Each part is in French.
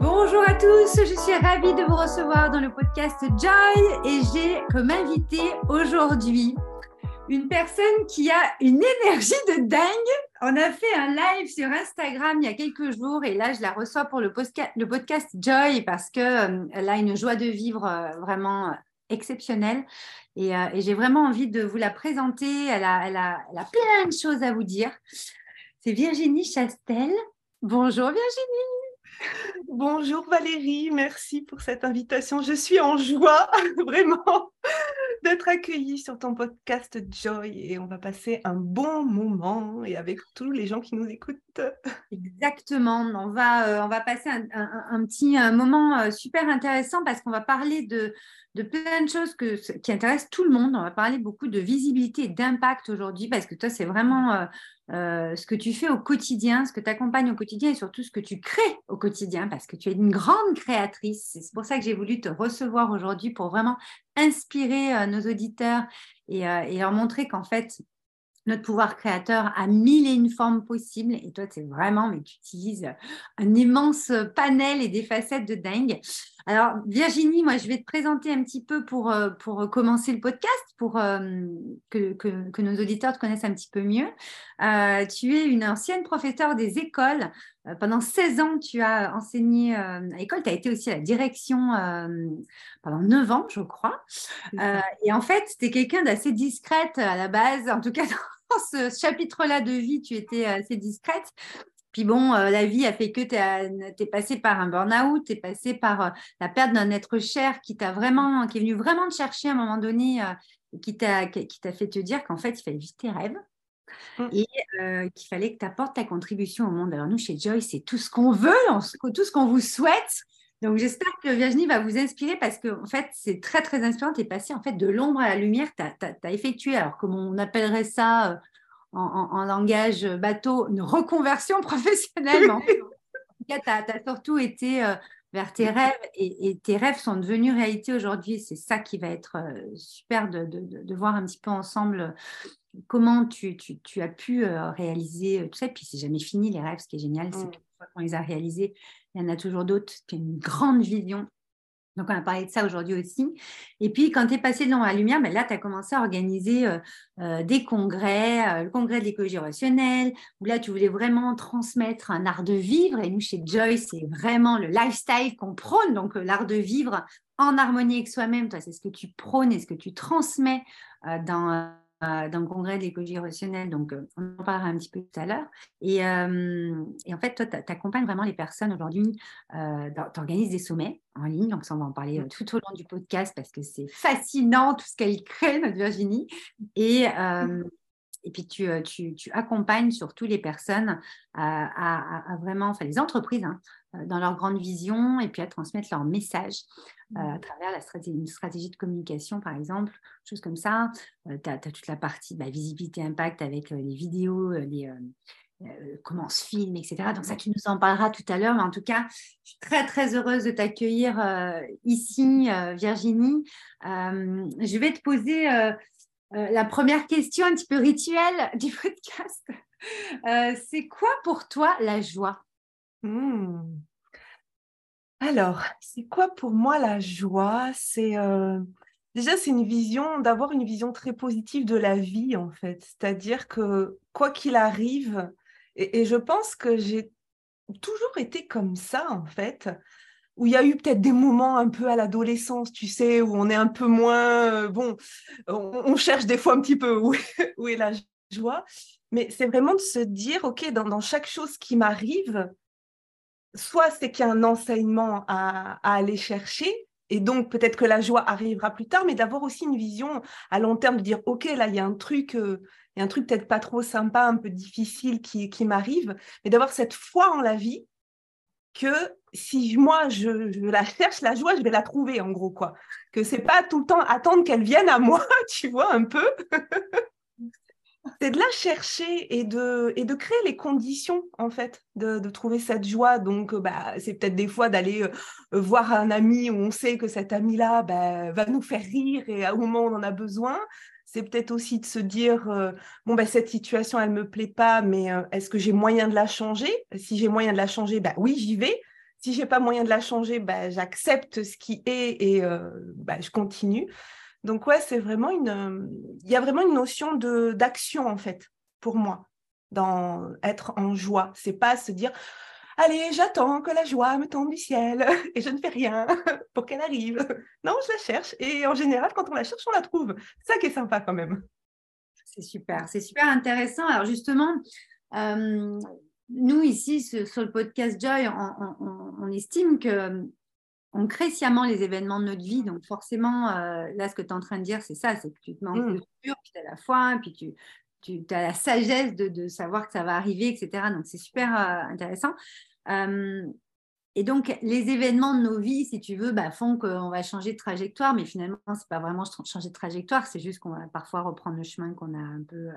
Bonjour à tous, je suis ravie de vous recevoir dans le podcast Joy et j'ai comme invité aujourd'hui une personne qui a une énergie de dingue. On a fait un live sur Instagram il y a quelques jours et là je la reçois pour le, podcast Joy parce qu'elle euh, a une joie de vivre euh, vraiment exceptionnelle et, euh, j'ai vraiment envie de vous la présenter. Elle, a, elle a plein de choses à vous dire. C'est Virginie Chastel. Bonjour Virginie. Bonjour Valérie, merci pour cette invitation. Je suis en joie vraiment d'être accueillie sur ton podcast Joy et on va passer un bon moment et avec tous les gens qui nous écoutent. Exactement, on va, euh, passer un, petit moment euh, super intéressant parce qu'on va parler de, de plein de choses qui intéressent tout le monde. On va parler beaucoup de visibilité et d'impact aujourd'hui parce que toi, c'est vraiment euh, euh, ce que tu fais au quotidien, ce que tu accompagnes au quotidien et surtout ce que tu crées au quotidien parce que tu es une grande créatrice. C'est pour ça que j'ai voulu te recevoir aujourd'hui pour vraiment inspirer euh, nos auditeurs et, et leur montrer qu'en fait, notre pouvoir créateur a mille et une formes possibles. Et toi, c'est vraiment, mais tu utilises un immense panel et des facettes de dingue. Alors, Virginie, moi, je vais te présenter un petit peu pour, euh, pour commencer le podcast, pour euh, que, que, nos auditeurs te connaissent un petit peu mieux. Euh, tu es une ancienne professeure des écoles. pendant 16 ans, tu as enseigné à l'école. Tu as été aussi à la direction pendant 9 ans, je crois. et en fait, tu es quelqu'un d'assez discrète à la base, en tout cas dans ce chapitre-là de vie, tu étais assez discrète. Puis bon, euh, la vie a fait que tu es, passé par un burn-out, tu es passé par euh, la perte d'un être cher qui t'a vraiment, qui est venu vraiment te chercher à un moment donné, euh, et qui t'a fait te dire qu'en fait, il fallait vivre tes rêves. Mmh. Et qu'il fallait que tu apportes ta contribution au monde. Alors nous, chez Joy, c'est tout ce qu'on veut, tout ce qu'on vous souhaite. Donc j'espère que Virginie va vous inspirer parce que en fait, c'est très très inspirant. Tu es passé en fait de l'ombre à la lumière. Tu as, effectué, alors comment on appellerait ça en, langage bateau, une reconversion professionnelle. en tout cas, tu as, surtout été euh, vers tes rêves et, tes rêves sont devenus réalité aujourd'hui. C'est ça qui va être euh, super de, voir un petit peu ensemble euh, comment tu, as pu réaliser tout ça. Et puis, c'est jamais fini les rêves. Ce qui est génial, c'est mm. qu'on les a réalisés, il y en a toujours d'autres. Tu as une grande vision donc, on a parlé de ça aujourd'hui aussi. Et puis, quand tu es passé dans la lumière, ben là, tu as commencé à organiser euh, euh, des congrès, euh, le congrès de l'écologie relationnelle, où là, tu voulais vraiment transmettre un art de vivre. Et nous, chez Joyce, c'est vraiment le lifestyle qu'on prône, donc l'art de vivre en harmonie avec soi-même. Toi, c'est ce que tu prônes et ce que tu transmets dans dans le congrès de l'écologie donc euh, on en parlera un petit peu tout à l'heure. Et, euh, en fait, toi, tu accompagnes vraiment les personnes aujourd'hui, tu organises des sommets en ligne, donc ça, on va en parler tout au long du podcast parce que c'est fascinant tout ce qu'elle crée, notre Virginie. Et, et puis, tu, tu, tu, accompagnes surtout les personnes à, à, vraiment, enfin les entreprises, hein, dans leur grande vision et puis à transmettre leur message. Euh, à travers la stratégie, une stratégie de communication, par exemple, choses comme ça. Euh, tu as, toute la partie bah, visibilité impact avec euh, les vidéos, les, comment on se filme, etc. Donc ça, tu nous en parleras tout à l'heure. Mais en tout cas, je suis très, très heureuse de t'accueillir ici, Virginie. je vais te poser la première question un petit peu rituelle du podcast. C'est quoi pour toi la joie? Mmh. Alors, c'est quoi pour moi la joie? C'est euh, déjà c'est une vision d'avoir une vision très positive de la vie en fait. C'est-à-dire que quoi qu'il arrive, et, je pense que j'ai toujours été comme ça en fait, où il y a eu peut-être des moments un peu à l'adolescence, tu sais, où on est un peu moins euh, bon, on, cherche des fois un petit peu où, est la joie, mais c'est vraiment de se dire ok dans chaque chose qui m'arrive soit c'est qu'il y a un enseignement à, aller chercher, et donc peut-être que la joie arrivera plus tard, mais d'avoir aussi une vision à long terme, de dire, OK, là, il y a un truc, euh, il y a un truc peut-être pas trop sympa, un peu difficile qui, qui m'arrive, mais d'avoir cette foi en la vie que si moi je, la cherche la joie, je vais la trouver en gros quoi. Que c'est pas tout le temps attendre qu'elle vienne à moi, tu vois un peu. c'est de la chercher et de, et de créer les conditions, en fait, de, trouver cette joie. Donc, euh, bah, c'est peut-être des fois d'aller euh, voir un ami où on sait que cet ami-là bah, va nous faire rire et au moment où on en a besoin. C'est peut-être aussi de se dire, euh, bon, bah, cette situation, elle ne me plaît pas, mais est-ce que j'ai moyen de la changer? Si j'ai moyen de la changer, bah, oui, j'y vais. Si j'ai pas moyen de la changer, bah, j'accepte ce qui est et bah, je continue. Donc ouais, c'est vraiment une, il y a vraiment une notion de d'action en fait pour moi dans être en joie. C'est pas se dire allez, j'attends que la joie me tombe du ciel et je ne fais rien pour qu'elle arrive. Non, je la cherche et en général, quand on la cherche, on la trouve. Ça qui est sympa quand même. C'est super, c'est super intéressant. Alors justement, euh, nous ici sur le podcast Joy, on, estime que on crée sciemment les événements de notre vie. Donc forcément, euh, là, ce que tu es en train de dire, c'est ça, c'est que tu te manques de puis tu as la foi, puis tu, tu as la sagesse de, savoir que ça va arriver, etc. Donc, c'est super euh, intéressant. Euh, et donc, les événements de nos vies, si tu veux, bah, font qu'on va changer de trajectoire, mais finalement, ce n'est pas vraiment changer de trajectoire, c'est juste qu'on va parfois reprendre le chemin qu'on a un peu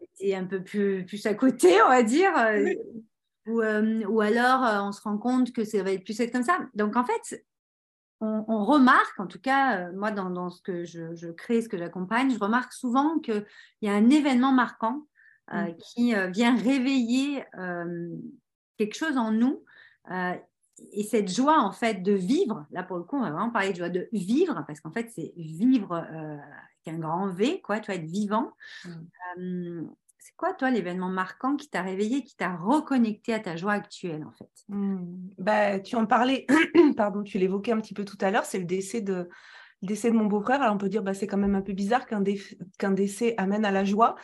euh, été un peu plus, plus à côté, on va dire. Ou, ou, alors, on se rend compte que ça va être plus être comme ça. Donc, en fait, on, remarque, en tout cas, euh, moi, dans, ce que je, crée, ce que j'accompagne, je remarque souvent qu'il y a un événement marquant euh, mm. qui euh, vient réveiller quelque chose en nous. et cette joie, en fait, de vivre, là, pour le coup, on va vraiment parler de joie de vivre, parce qu'en fait, c'est vivre un grand V, quoi, tu vois, être vivant. Mm c'est quoi, toi, l'événement marquant qui t'a réveillé, qui t'a reconnecté à ta joie actuelle, en fait? Mmh. bah, Tu en parlais, pardon, tu l'évoquais un petit peu tout à l'heure, c'est le décès de, décès de mon beau-frère. Alors, on peut dire, bah, c'est quand même un peu bizarre qu'un, qu'un décès amène à la joie.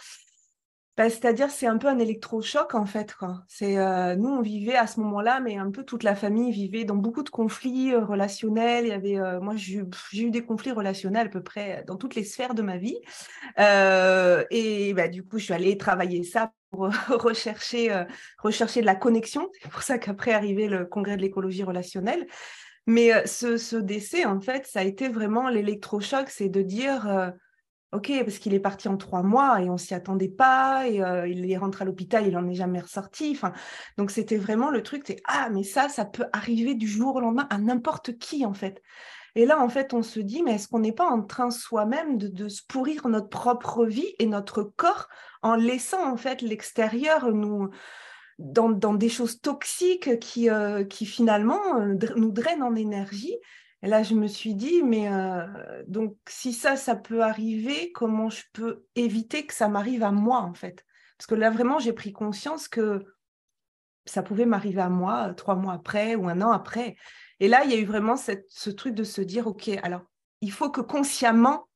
Bah, c'est-à-dire, c'est un peu un électrochoc, en fait. Quoi. C'est, euh, nous, on vivait à ce moment-là, mais un peu toute la famille vivait dans beaucoup de conflits euh, relationnels. Il y avait, euh, moi, j'ai, eu des conflits relationnels à peu près dans toutes les sphères de ma vie. et bah, du coup, je suis allée travailler ça pour rechercher, rechercher de la connexion. C'est pour ça qu'après arrivé le congrès de l'écologie relationnelle. Mais ce, ce, décès, en fait, ça a été vraiment l'électrochoc, c'est de dire Ok, parce qu'il est parti en trois mois et on s'y attendait pas, et euh, il est rentré à l'hôpital, il n'en est jamais ressorti. Enfin, donc c'était vraiment le truc, c'est ah, mais ça, ça peut arriver du jour au lendemain à n'importe qui en fait. Et là, en fait, on se dit, mais est-ce qu'on n'est pas en train soi-même de, se pourrir notre propre vie et notre corps en laissant en fait l'extérieur nous dans, des choses toxiques qui, euh, qui finalement euh, nous drainent en énergie? Et là, je me suis dit, mais euh, donc si ça, ça peut arriver, comment je peux éviter que ça m'arrive à moi, en fait? Parce que là, vraiment, j'ai pris conscience que ça pouvait m'arriver à moi euh, trois mois après ou un an après. Et là, il y a eu vraiment ce truc de se dire, OK, alors, il faut que consciemment,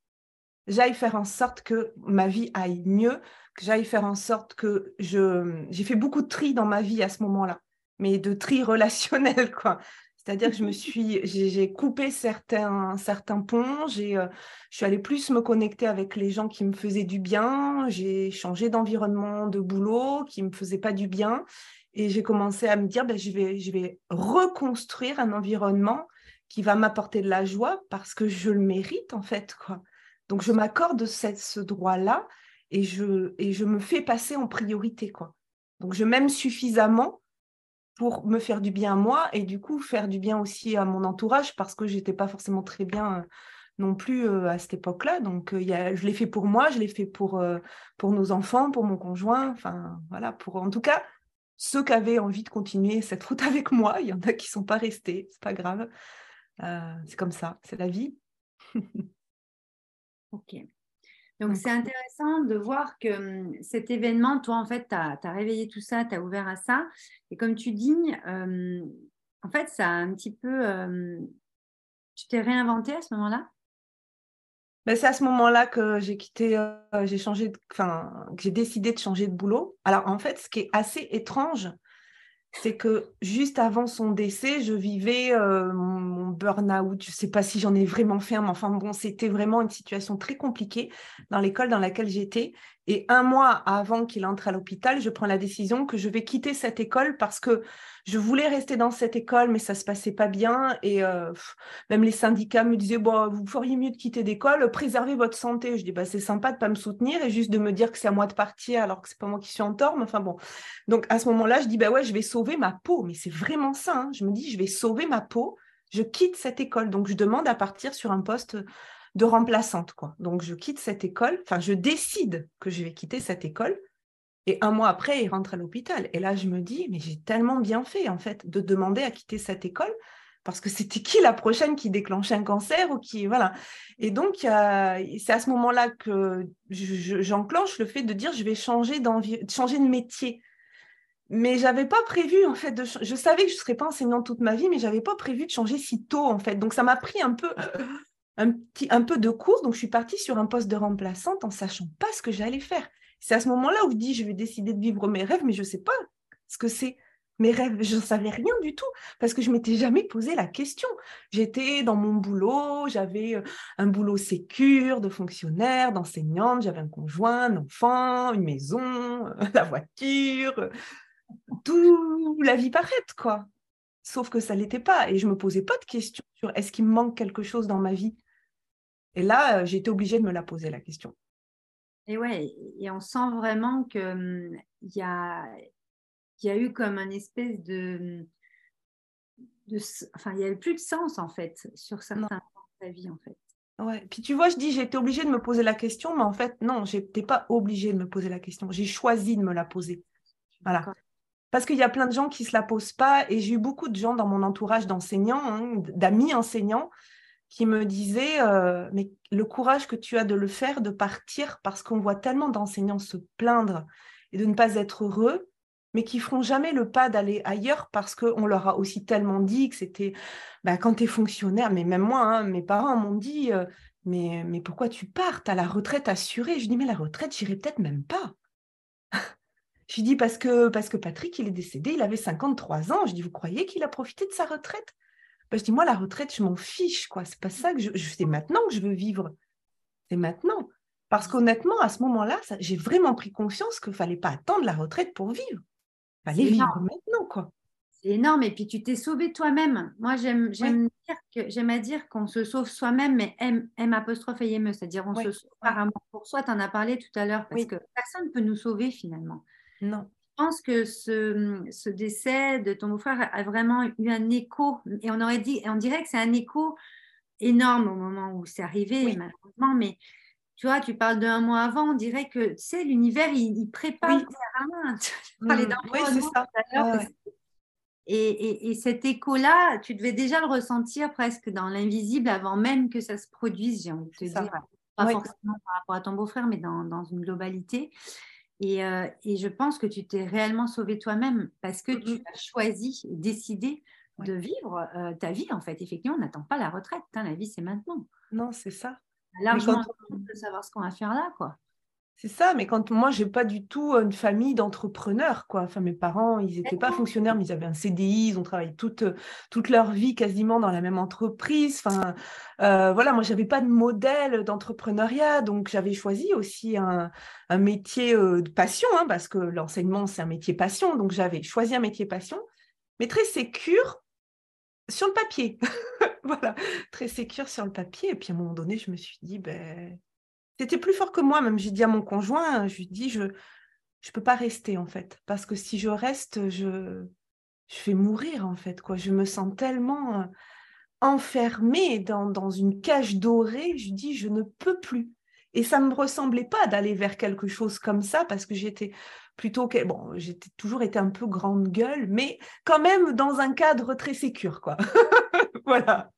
j'aille faire en sorte que ma vie aille mieux, que j'aille faire en sorte que je... J'ai fait beaucoup de tri dans ma vie à ce moment-là, mais de tri relationnel, quoi. C'est-à-dire que je me suis, j'ai coupé certains, certains ponts, j'ai, euh, je suis allée plus me connecter avec les gens qui me faisaient du bien, j'ai changé d'environnement de boulot qui ne me faisait pas du bien, et j'ai commencé à me dire, ben, je, vais, je vais reconstruire un environnement qui va m'apporter de la joie parce que je le mérite en fait. Quoi. Donc je m'accorde ce droit-là et je, et je me fais passer en priorité. Quoi. Donc je m'aime suffisamment pour me faire du bien à moi et du coup faire du bien aussi à mon entourage parce que j'étais pas forcément très bien euh, non plus euh, à cette époque-là. Donc euh, je l'ai fait pour moi, je l'ai fait pour, pour nos enfants, pour mon conjoint, enfin voilà, pour en tout cas ceux qui avaient envie de continuer cette route avec moi. Il y en a qui sont pas restés, c'est pas grave. c'est comme ça, c'est la vie. ok. Donc, c'est intéressant de voir que cet événement, toi, en fait, tu as, réveillé tout ça, tu as ouvert à ça. Et comme tu dis, en fait, ça a un petit peu... Tu t'es réinventé à ce moment-là? Ben, c'est à ce moment-là que j'ai quitté, euh, j'ai changé, enfin, que j'ai décidé de changer de boulot. Alors en fait, ce qui est assez étrange, c'est que juste avant son décès, je vivais euh, mon, burn-out. Je ne sais pas si j'en ai vraiment fait, mais enfin bon, c'était vraiment une situation très compliquée dans l'école dans laquelle j'étais. Et un mois avant qu'il entre à l'hôpital, je prends la décision que je vais quitter cette école parce que je voulais rester dans cette école, mais ça se passait pas bien. Et euh, même les syndicats me disaient bon, vous feriez mieux de quitter l'école, préservez votre santé. Je dis bah, c'est sympa de pas me soutenir et juste de me dire que c'est à moi de partir alors que c'est pas moi qui suis en tort. Enfin bon. Donc à ce moment-là, je dis bah ouais, je vais sauver ma peau. Mais c'est vraiment ça. Hein. Je me dis je vais sauver ma peau. Je quitte cette école. Donc je demande à partir sur un poste de remplaçante. Quoi. Donc, je quitte cette école, enfin, je décide que je vais quitter cette école Et un mois après, il rentre à l'hôpital. Et là, je me dis, mais j'ai tellement bien fait, en fait, de demander à quitter cette école parce que c'était qui la prochaine qui déclenchait un cancer ou qui voilà et donc c'est à ce moment-là que j'enclenche le fait de dire je vais changer changer de métier mais j'avais pas prévu en fait de je savais que je serais pas enseignante toute ma vie mais j'avais pas prévu de changer si tôt en fait donc ça m'a pris un peu un peu de cours donc je suis partie sur un poste de remplaçante en sachant pas ce que j'allais faire c'est à ce moment-là où je dis je vais décider de vivre mes rêves mais je sais pas ce que c'est mes rêves, je ne savais rien du tout parce que je m'étais jamais posé la question. J'étais dans mon boulot, j'avais euh, un boulot sécure de fonctionnaire, d'enseignante, j'avais un conjoint, un enfant, une maison, la voiture, tout la vie parfaite quoi. Sauf que ça l'était pas et je me posais pas de questions sur est-ce qu'il me manque quelque chose dans ma vie? Et là, euh, j'étais obligée de me la poser la question. Et ouais, et on sent vraiment que hum, y a y a eu comme un espèce de, de enfin, il n'y avait plus de sens en fait sur certains points de ta vie en fait. Ouais. Puis tu vois, je dis, j'ai été obligée de me poser la question, mais en fait, non, je n'étais pas obligée de me poser la question. J'ai choisi de me la poser. Voilà. Parce qu'il y a plein de gens qui ne se la posent pas, et j'ai eu beaucoup de gens dans mon entourage d'enseignants, hein, d'amis enseignants, qui me disaient, euh, mais le courage que tu as de le faire, de partir, parce qu'on voit tellement d'enseignants se plaindre et de ne pas être heureux, mais qui feront jamais le pas d'aller ailleurs parce qu'on leur a aussi tellement dit que c'était bah, quand tu es fonctionnaire, mais même moi, hein, mes parents m'ont dit euh, mais, mais pourquoi tu pars? Tu as la retraite assurée. Je dis mais la retraite, j'irai peut-être même pas. je dis parce que, parce que Patrick, il est décédé, il avait 53 ans. Je dis vous croyez qu'il a profité de sa retraite? Bah, Je dis moi, la retraite, je m'en fiche. quoi. C'est pas ça que je. je c'est maintenant que je veux vivre. C'est maintenant. Parce qu'honnêtement, à ce moment-là, j'ai vraiment pris conscience qu'il ne fallait pas attendre la retraite pour vivre. Fallait vivre maintenant, quoi. C'est énorme. Et puis tu t'es sauvé toi-même. Moi, j'aime j'aime dire à dire qu'on se sauve soi-même, mais M, M apostrophe et M, c'est-à-dire on se sauve par amour pour soi. Tu en as parlé tout à l'heure parce que personne ne peut nous sauver finalement. Non. Je pense que ce, ce décès de ton beau-frère a vraiment eu un écho et on aurait dit, on dirait que c'est un écho énorme au moment où c'est arrivé, malheureusement, mais tu vois, tu parles d'un mois avant, on dirait que, tu sais, l'univers, il, prépare oui. Mmh. oui, c'est ça. Et, et, cet écho-là, tu devais déjà le ressentir presque dans l'invisible avant même que ça se produise, j'ai envie de te dire. Pas forcément par rapport à ton beau-frère, mais dans, dans, une globalité. Et, euh, et, je pense que tu t'es réellement sauvé toi-même parce que tu as choisi, décidé de vivre euh, ta vie, en fait. Effectivement, on n'attend pas la retraite. Hein, la vie, c'est maintenant. Non, c'est ça largement de savoir ce qu'on va faire là, quoi. C'est ça, mais quand moi, j'ai pas du tout une famille d'entrepreneurs, quoi. Enfin, mes parents, ils n'étaient pas fonctionnaires, mais ils avaient un CDI, ils ont travaillé toute, toute leur vie quasiment dans la même entreprise. Enfin, euh, voilà, moi, j'avais pas de modèle d'entrepreneuriat, donc j'avais choisi aussi un, un métier euh, de passion, hein, parce que l'enseignement, c'est un métier passion, donc j'avais choisi un métier passion, mais très sécure sur le papier. voilà, très sécure sur le papier. Et puis à un moment donné, je me suis dit, ben, c'était plus fort que moi. Même j'ai dit à mon conjoint, je lui dis, je je peux pas rester en fait, parce que si je reste, je je vais mourir en fait. Quoi. Je me sens tellement euh, enfermée dans, dans une cage dorée. Je dis, je ne peux plus. Et ça ne me ressemblait pas d'aller vers quelque chose comme ça parce que j'étais plutôt que bon, j'étais toujours été un peu grande gueule, mais quand même dans un cadre très sécure, quoi. voilà.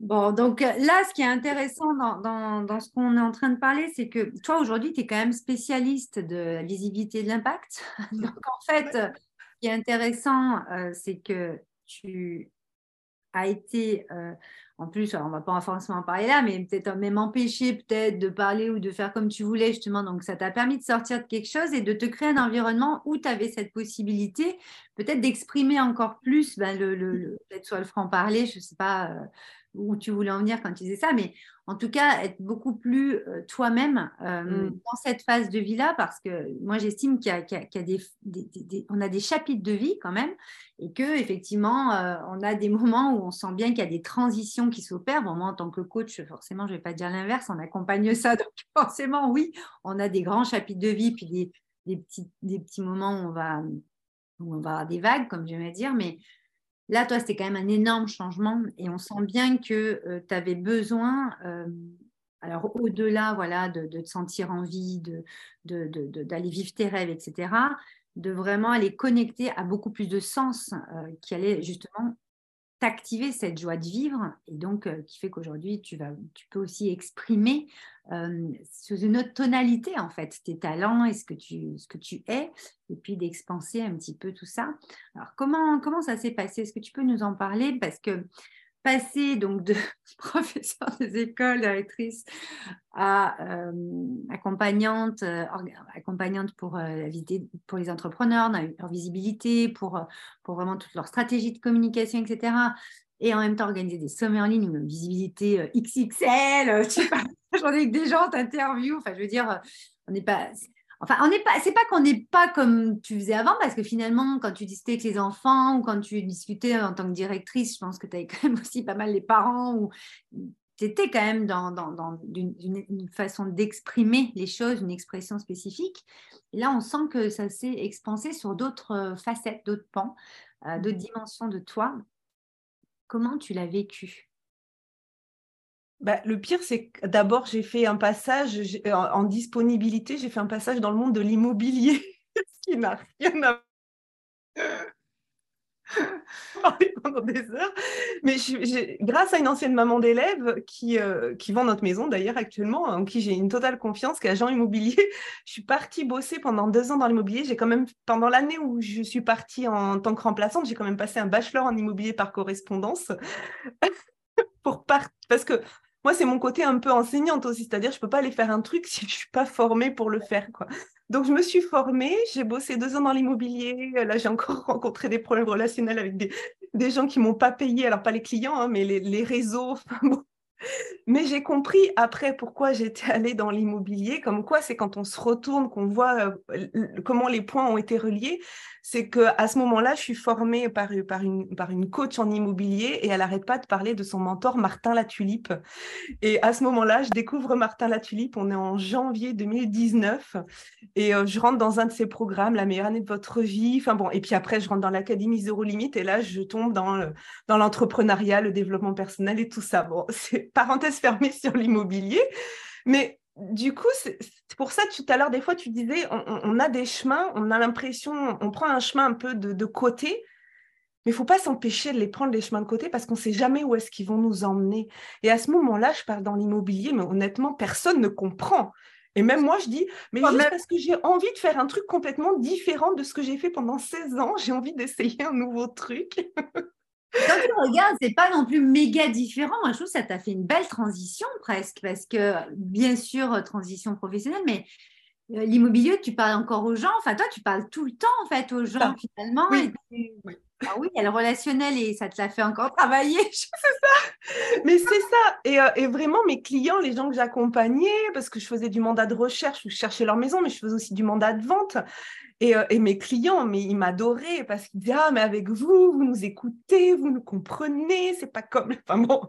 Bon, donc euh, là, ce qui est intéressant dans, dans, ce qu'on est en train de parler, c'est que toi, aujourd'hui, tu es quand même spécialiste de la visibilité de l'impact. Donc, en fait, ce qui est intéressant, euh, c'est que tu as été euh, en plus, on ne va pas forcément en parler là, mais peut-être même empêcher peut-être de parler ou de faire comme tu voulais justement. Donc, ça t'a permis de sortir de quelque chose et de te créer un environnement où tu avais cette possibilité peut-être d'exprimer encore plus ben, le, le, peut-être soit le franc-parler, je ne sais pas euh, où tu voulais en venir quand tu disais ça, mais en tout cas, être beaucoup plus euh, toi-même euh, mm. dans cette phase de vie-là, parce que moi, j'estime qu'il y a, des, on a des chapitres de vie quand même, et que effectivement, euh, on a des moments où on sent bien qu'il y a des transitions qui s'opèrent. Bon, moi, en tant que coach, forcément, je ne vais pas dire l'inverse, on accompagne ça, donc forcément, oui, on a des grands chapitres de vie, puis des, des petits, des petits moments où on va, où on va avoir des vagues, comme j'aimais dire, mais Là, toi, c'était quand même un énorme changement et on sent bien que euh, tu avais besoin, euh, alors au-delà voilà, de, te sentir envie, d'aller de, de, vivre tes rêves, etc., de vraiment aller connecter à beaucoup plus de sens euh, qui allait justement t'activer cette joie de vivre et donc euh, qui fait qu'aujourd'hui tu, vas, tu peux aussi exprimer euh, sous une autre tonalité en fait tes talents et ce que tu, ce que tu es et puis d'expanser un petit peu tout ça. Alors comment, comment ça s'est passé? Est-ce que tu peux nous en parler? Parce que passer donc de professeur des écoles, directrice, à euh, accompagnante, euh, accompagnante pour, euh, pour les entrepreneurs, leur visibilité, pour, pour vraiment toute leur stratégie de communication, etc. Et en même temps organiser des sommets en ligne, une visibilité XXL, sais pas, j'en ai que des gens t'interviewent, enfin je veux dire, on n'est pas, Enfin, on n'est pas, c'est pas qu'on n'est pas comme tu faisais avant, parce que finalement, quand tu discutais avec les enfants ou quand tu discutais en tant que directrice, je pense que tu avais quand même aussi pas mal les parents ou tu étais quand même dans, une, façon d'exprimer les choses, une expression spécifique. Et là, on sent que ça s'est expansé sur d'autres euh, facettes, d'autres pans, euh, d'autres dimensions de toi. Comment tu l'as vécu? Bah, le pire, c'est que d'abord, j'ai fait un passage en, disponibilité, j'ai fait un passage dans le monde de l'immobilier, ce qui n'a rien à pendant des heures. Mais grâce à une ancienne maman d'élève qui, euh, qui vend notre maison d'ailleurs actuellement, en qui j'ai une totale confiance, qui est agent immobilier, je suis partie bosser pendant deux ans dans l'immobilier. J'ai quand même, pendant l'année où je suis partie en tant que remplaçante, j'ai quand même passé un bachelor en immobilier par correspondance. pour parce que moi, c'est mon côté un peu enseignante aussi, c'est-à-dire je ne peux pas aller faire un truc si je ne suis pas formée pour le faire. Donc, je me suis formée, j'ai bossé deux ans dans l'immobilier. Là, j'ai encore rencontré des problèmes relationnels avec des, des gens qui ne m'ont pas payé, alors pas les clients, hein, mais les, les réseaux. Mais j'ai compris après pourquoi j'étais allée dans l'immobilier, comme quoi c'est quand on se retourne qu'on voit euh, comment les points ont été reliés. C'est qu'à ce moment-là, je suis formée par, une, par une coach en immobilier et elle n'arrête pas de parler de son mentor Martin Latulipe. Et à ce moment-là, je découvre Martin Latulipe. On est en janvier 2019 et euh, je rentre dans un de ses programmes, La meilleure année de votre vie. Enfin bon, et puis après, je rentre dans l'Académie Zéro Limite et là, je tombe dans, dans l'entrepreneuriat, le développement personnel et tout ça. Bon, c'est parenthèse fermée sur l'immobilier. Mais du coup, c'est pour ça, tout à l'heure, des fois, tu disais, on, a des chemins, on a l'impression, on prend un chemin un peu de, côté, mais il faut pas s'empêcher de les prendre les chemins de côté parce qu'on ne sait jamais où est-ce qu'ils vont nous emmener. Et à ce moment-là, je parle dans l'immobilier, mais honnêtement, personne ne comprend. Et même moi, je dis, mais juste parce que j'ai envie de faire un truc complètement différent de ce que j'ai fait pendant 16 ans, j'ai envie d'essayer un nouveau truc. Quand tu regardes, c'est pas non plus méga différent. Moi, je trouve que ça t'a fait une belle transition presque, parce que bien sûr, transition professionnelle, mais euh, l'immobilier, tu parles encore aux gens. Enfin, toi, tu parles tout le temps en fait aux gens finalement. Oui. Ah oui, elle relationnelle et ça te l'a fait encore travailler. c'est ça. Mais c'est ça. Et, euh, et, vraiment, mes clients, les gens que j'accompagnais, parce que je faisais du mandat de recherche ou je cherchais leur maison, mais je faisais aussi du mandat de vente. Euh, et, mes clients, mais ils m'adoraient parce qu'ils disaient Ah, mais avec vous, vous nous écoutez, vous nous comprenez, c'est pas comme. Enfin bon,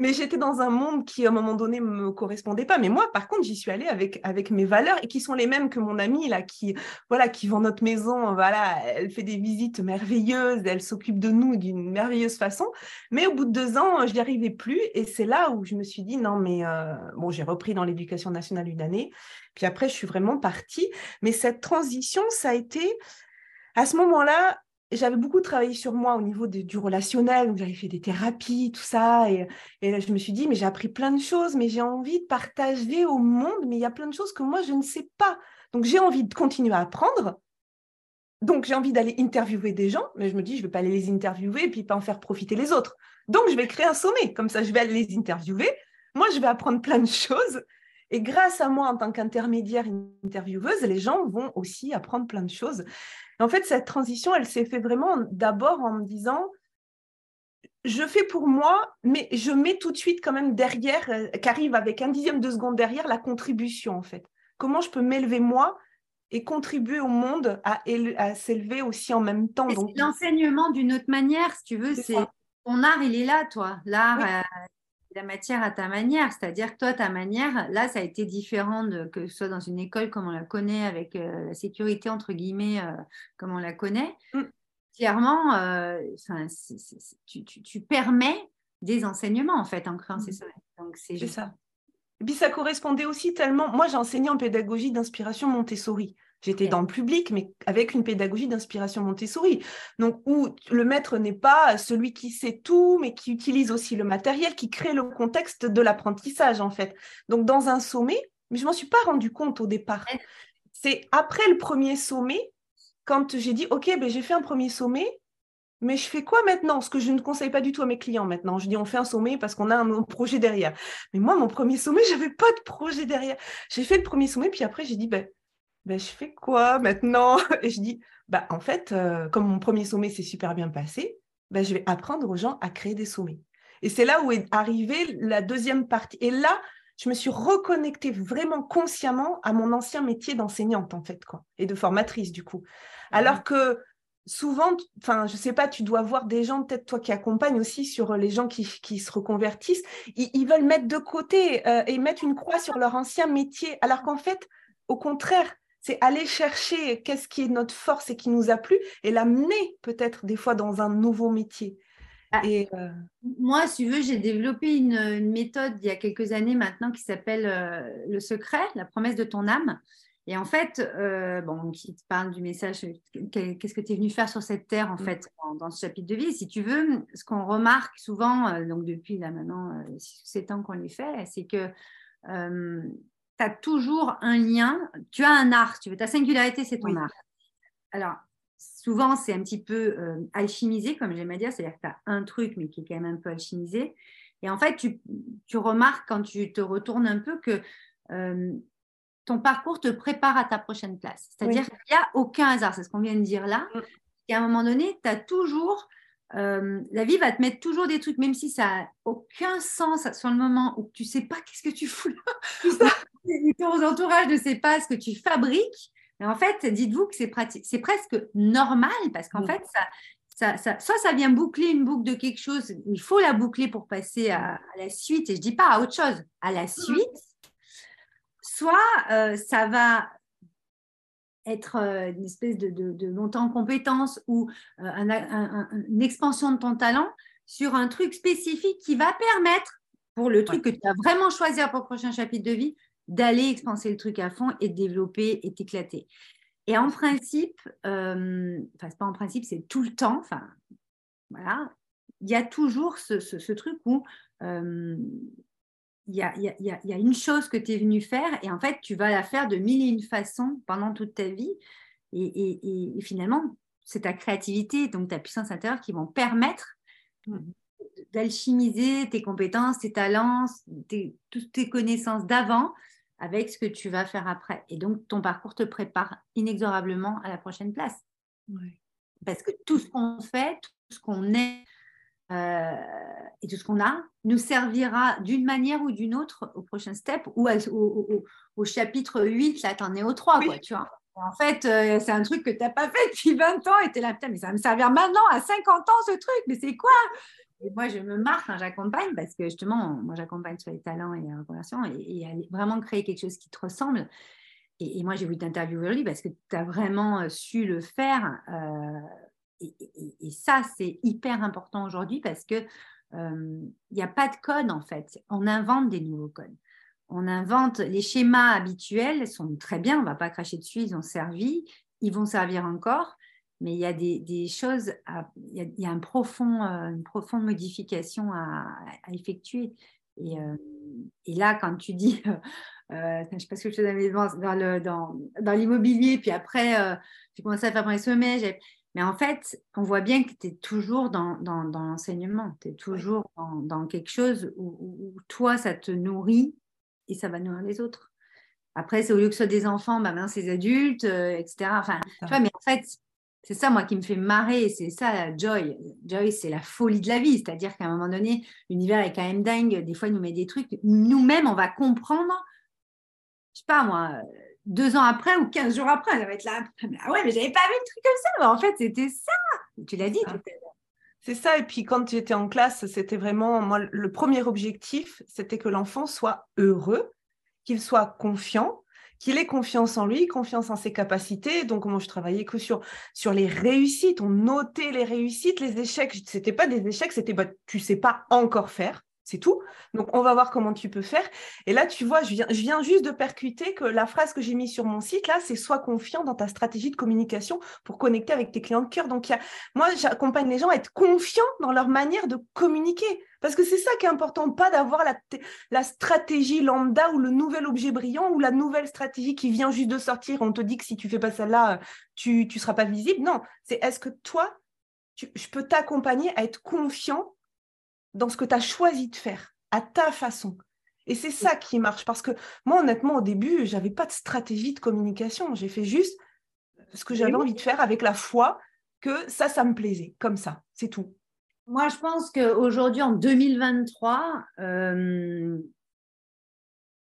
mais j'étais dans un monde qui, à un moment donné, ne me correspondait pas. Mais moi, par contre, j'y suis allée avec, avec mes valeurs et qui sont les mêmes que mon amie, là, qui, voilà, qui vend notre maison. Voilà, elle fait des visites merveilleuses, elle s'occupe de nous d'une merveilleuse façon. Mais au bout de deux ans, je n'y arrivais plus. Et c'est là où je me suis dit Non, mais euh, bon, j'ai repris dans l'éducation nationale une année. Puis après, je suis vraiment partie. Mais cette transition, ça a été, à ce moment-là, j'avais beaucoup travaillé sur moi au niveau du relationnel, donc j'avais fait des thérapies, tout ça, et, et je me suis dit, mais j'ai appris plein de choses, mais j'ai envie de partager au monde, mais il y a plein de choses que moi, je ne sais pas. Donc j'ai envie de continuer à apprendre. Donc j'ai envie d'aller interviewer des gens, mais je me dis, je ne vais pas aller les interviewer et puis pas en faire profiter les autres. Donc je vais créer un sommet, comme ça je vais aller les interviewer. Moi, je vais apprendre plein de choses et grâce à moi, en tant qu'intermédiaire intervieweuse, les gens vont aussi apprendre plein de choses. en fait, cette transition, elle s'est faite vraiment d'abord en me disant, je fais pour moi, mais je mets tout de suite quand même derrière, euh, qu'arrive avec un dixième de seconde derrière, la contribution, en fait. Comment je peux m'élever moi et contribuer au monde à, s'élever aussi en même temps. Donc... L'enseignement d'une autre manière, si tu veux, c'est ton art, il est là, toi. L'art, euh, la matière à ta manière. C'est-à-dire que toi, ta manière, là, ça a été différent de, que ce soit dans une école comme on la connaît, avec euh, la sécurité, entre guillemets, euh, comme on la connaît. Mm. Clairement, euh, tu, permets des enseignements, en fait, en créant ces mm. Donc, c'est juste ça. Et puis ça correspondait aussi tellement. Moi, j'ai enseigné en pédagogie d'inspiration Montessori. J'étais dans le public, mais avec une pédagogie d'inspiration Montessori. Donc, où le maître n'est pas celui qui sait tout, mais qui utilise aussi le matériel, qui crée le contexte de l'apprentissage, en fait. Donc, dans un sommet, mais je ne m'en suis pas rendu compte au départ. C'est après le premier sommet, quand j'ai dit, OK, ben, j'ai fait un premier sommet, mais je fais quoi maintenant? Ce que je ne conseille pas du tout à mes clients maintenant. Je dis, on fait un sommet parce qu'on a un projet derrière. Mais moi, mon premier sommet, je n'avais pas de projet derrière. J'ai fait le premier sommet, puis après, j'ai dit, ben, ben, je fais quoi maintenant Et je dis, bah, en fait, euh, comme mon premier sommet s'est super bien passé, ben, je vais apprendre aux gens à créer des sommets. Et c'est là où est arrivée la deuxième partie. Et là, je me suis reconnectée vraiment consciemment à mon ancien métier d'enseignante, en fait, quoi, et de formatrice, du coup. Alors que souvent, enfin, je sais pas, tu dois voir des gens, peut-être toi qui accompagnes aussi sur les gens qui, se reconvertissent, ils, veulent mettre de côté euh, et mettre une croix sur leur ancien métier, alors qu'en fait, au contraire, c'est aller chercher qu'est-ce qui est notre force et qui nous a plu et l'amener peut-être des fois dans un nouveau métier. Ah, et, euh, Moi, si tu veux, j'ai développé une, méthode il y a quelques années maintenant qui s'appelle euh, le secret, la promesse de ton âme. Et en fait, euh, bon, qui te parle du message, qu'est-ce que tu es venu faire sur cette terre, en mm. fait, dans, ce chapitre de vie. Si tu veux, ce qu'on remarque souvent, donc depuis là maintenant 6 ans qu'on les fait, c'est que tu as toujours un lien, tu as un art, tu veux, ta singularité, c'est ton art. Alors, souvent, c'est un petit peu euh, alchimisé, comme j'aime à dire, c'est-à-dire que tu as un truc, mais qui est quand même un peu alchimisé. Et en fait, tu, remarques quand tu te retournes un peu que euh, ton parcours te prépare à ta prochaine place. C'est-à-dire qu'il n'y a aucun hasard, c'est ce qu'on vient de dire là. Mm. Et à un moment donné, tu as toujours euh, la vie va te mettre toujours des trucs, même si ça n'a aucun sens sur le moment où tu sais pas qu'est-ce que tu fous là. Ton entourage ne sait pas ce que tu fabriques. Mais en fait, dites-vous que c'est c'est presque normal parce qu'en fait, ça, ça, soit ça vient boucler une boucle de quelque chose, il faut la boucler pour passer à, la suite, et je dis pas à autre chose, à la suite, soit euh, ça va être euh, une espèce de, de, montée en compétence ou euh, une expansion de ton talent sur un truc spécifique qui va permettre, pour le truc que tu as vraiment choisi pour le prochain chapitre de vie, d'aller expanser le truc à fond et de développer et t'éclater. Et en principe, euh, enfin, c'est pas en principe, c'est tout le temps, enfin, voilà, il y a toujours ce, ce, truc où euh, il y, a, y, a, y, a, une chose que tu es venu faire et en fait, tu vas la faire de mille et une façons pendant toute ta vie. Et, et, et finalement, c'est ta créativité, donc ta puissance intérieure qui vont permettre mmh. d'alchimiser tes compétences, tes talents, toutes tes connaissances d'avant avec ce que tu vas faire après. Et donc, ton parcours te prépare inexorablement à la prochaine place. Parce que tout ce qu'on fait, tout ce qu'on est euh, et tout ce qu'on a nous servira d'une manière ou d'une autre au prochain step ou au, chapitre 8, là, tu en es au 3, quoi, tu vois. En fait, euh, c'est un truc que tu n'as pas fait depuis 20 ans et tu es là, putain, mais ça va me servir maintenant à 50 ans ce truc, mais c'est quoi? Et moi, je me quand j'accompagne parce que justement, moi, j'accompagne sur les talents et la reconversion et, et, vraiment créer quelque chose qui te ressemble. Et, moi, j'ai voulu t'interviewer aujourd'hui parce que tu as vraiment euh, su le faire. Euh, et, ça, c'est hyper important aujourd'hui parce que il euh, n'y a pas de code en fait. On invente des nouveaux codes. On invente les schémas habituels, sont très bien, on ne va pas cracher dessus, ils ont servi, ils vont servir encore mais il y a des, choses, il, y a, un profond, euh, une profonde modification à, effectuer. Et, euh, et, là, quand tu dis, euh, je ne sais pas ce que je faisais dans, dans, dans l'immobilier, puis après, j'ai commencé à faire mon sommet, mais en fait, on voit bien que tu es toujours dans, dans, dans l'enseignement, tu es toujours dans, quelque chose où, toi, ça te nourrit et ça va nourrir les autres. Après, c'est au lieu que ce soit des enfants, bah maintenant c'est des adultes, etc. Enfin, tu vois, mais en fait, c'est ça, moi, qui me fait marrer. C'est ça, Joy. Joy, c'est la folie de la vie. C'est-à-dire qu'à un moment donné, l'univers est quand même dingue. Des fois, il nous met des trucs. Nous-mêmes, on va comprendre, je sais pas moi, deux ans après ou quinze jours après, ça va être là. Ah ouais, mais j'avais pas vu le truc comme ça. en fait, c'était ça. Tu l'as dit tout C'est ça. Et puis, quand j'étais en classe, c'était vraiment, moi, le premier objectif, c'était que l'enfant soit heureux, qu'il soit confiant qu'il ait confiance en lui, confiance en ses capacités. Donc, moi, je travaillais que sur, sur les réussites. On notait les réussites, les échecs. Ce n'était pas des échecs, c'était bah, tu sais pas encore faire. C'est tout. Donc, on va voir comment tu peux faire. Et là, tu vois, je viens, juste de percuter que la phrase que j'ai mise sur mon site, là, c'est sois confiant dans ta stratégie de communication pour connecter avec tes clients de cœur. Donc, moi, j'accompagne les gens à être confiants dans leur manière de communiquer. Parce que c'est ça qui est important, pas d'avoir la, stratégie lambda ou le nouvel objet brillant ou la nouvelle stratégie qui vient juste de sortir. On te dit que si tu fais pas celle-là, tu ne seras pas visible. Non, c'est est-ce que toi, je peux t'accompagner à être confiant dans ce que tu as choisi de faire, à ta façon. Et c'est ça qui marche. Parce que moi, honnêtement, au début, je n'avais pas de stratégie de communication. J'ai fait juste ce que j'avais envie de faire avec la foi que ça, ça me plaisait. Comme ça, c'est tout. Moi, je pense qu'aujourd'hui, en 2023, euh,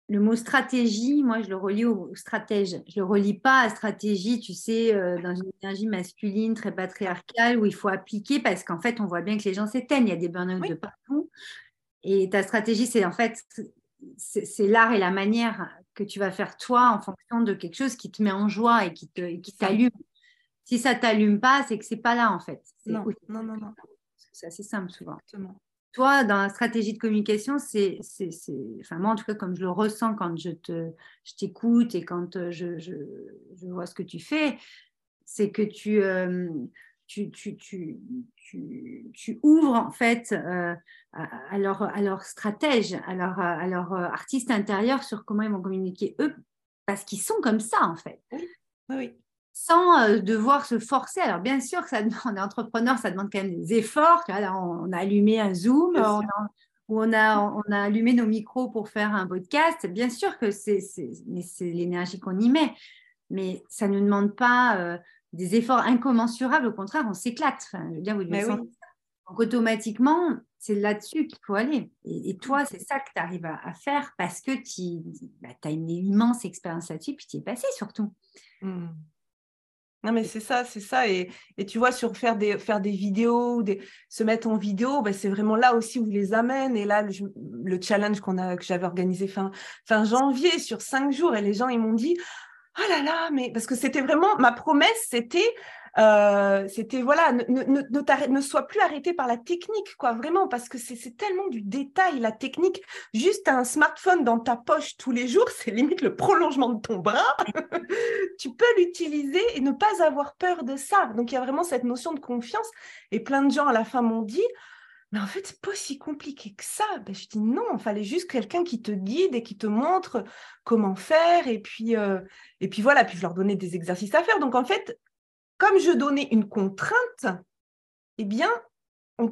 le mot stratégie, moi, je le relie au stratège. Je ne le relie pas à stratégie, tu sais, euh, dans une énergie masculine très patriarcale où il faut appliquer parce qu'en fait, on voit bien que les gens s'éteignent. Il y a des burn-out de partout. Et ta stratégie, c'est en fait, c'est l'art et la manière que tu vas faire toi en fonction de quelque chose qui te met en joie et qui t'allume. Si ça t'allume pas, c'est que c'est pas là en fait. Non, non, non, non. C'est assez simple souvent. Exactement toi, dans la stratégie de communication, c'est, enfin moi en tout cas comme je le ressens quand je te, je t'écoute et quand euh, je, je, vois ce que tu fais, c'est que tu, euh, tu, tu, tu, tu, ouvres en fait euh, à, leur, à leur stratège, à leur, à leur artiste intérieur sur comment ils vont communiquer eux, parce qu'ils sont comme ça en fait. Oui sans euh, devoir se forcer. Alors, bien sûr que ça on est entrepreneur, ça demande quand même des efforts. on, a allumé un Zoom, on ou on a, on a allumé nos micros pour faire un podcast. Bien sûr que c'est l'énergie qu'on y met, mais ça ne demande pas euh, des efforts incommensurables. Au contraire, on s'éclate. je veux dire, vous Donc, automatiquement, c'est là-dessus qu'il faut aller. Et, toi, c'est ça que tu arrives à, faire parce que tu bah, as une immense expérience là-dessus, puis tu es passé surtout. Mmh. Non, mais c'est ça, c'est ça. Et, tu vois, sur faire des, faire des vidéos, des, se mettre en vidéo, ben, c'est vraiment là aussi où je les amène. Et là, le, challenge qu'on a, que j'avais organisé fin, fin janvier sur cinq jours, et les gens, ils m'ont dit, oh là là, mais parce que c'était vraiment, ma promesse, c'était euh, c'était voilà, ne, ne, ne, sois plus arrêté par la technique, quoi, vraiment, parce que c'est tellement du détail, la technique. Juste un smartphone dans ta poche tous les jours, c'est limite le prolongement de ton bras. tu peux l'utiliser et ne pas avoir peur de ça. Donc il y a vraiment cette notion de confiance. Et plein de gens à la fin m'ont dit, mais en fait, c'est pas si compliqué que ça. Ben, je dis non, il fallait juste quelqu'un qui te guide et qui te montre comment faire. Et puis, euh, et puis voilà, puis je leur donnais des exercices à faire. Donc en fait, comme je donnais une contrainte, eh bien,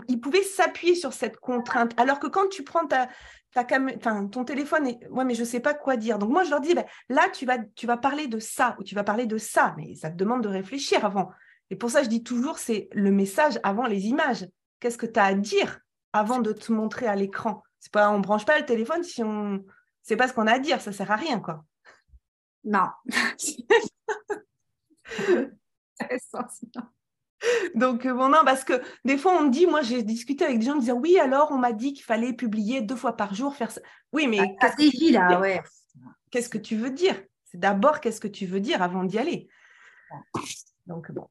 il pouvait s'appuyer sur cette contrainte. Alors que quand tu prends ta, ta ton téléphone, et, ouais, mais je ne sais pas quoi dire. Donc moi, je leur dis, ben, là, tu vas, tu vas parler de ça ou tu vas parler de ça, mais ça te demande de réfléchir avant. Et pour ça, je dis toujours, c'est le message avant les images. Qu'est-ce que tu as à dire avant de te montrer à l'écran? C'est pas, on branche pas le téléphone si on ne sait pas ce qu'on a à dire, ça sert à rien, quoi. Non. Donc, euh, bon, non, parce que des fois, on me dit, moi, j'ai discuté avec des gens, me disant, oui, alors, on m'a dit qu'il fallait publier deux fois par jour, faire ça. Oui, mais là, ouais. Qu'est-ce que tu veux dire? C'est d'abord, qu'est-ce que tu veux dire avant d'y aller? Donc, bon.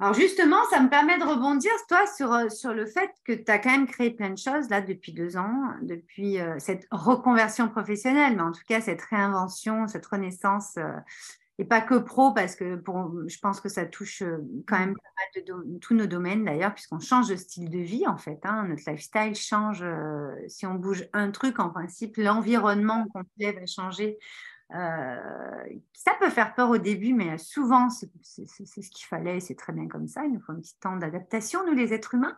Alors justement, ça me permet de rebondir, toi, sur, euh, sur le fait que tu as quand même créé plein de choses là depuis deux ans, depuis euh, cette reconversion professionnelle, mais en tout cas cette réinvention, cette renaissance et pas que pro, parce que je pense que ça touche euh, quand même pas mal de tous nos domaines d'ailleurs, puisqu'on change de style de vie en fait. Hein. notre lifestyle change. Euh, si on bouge un truc, en principe, l'environnement complet va changer. Euh, ça peut faire peur au début, mais souvent, c'est ce qu'il fallait, c'est très bien comme ça. Il nous faut un petit temps d'adaptation, nous les êtres humains.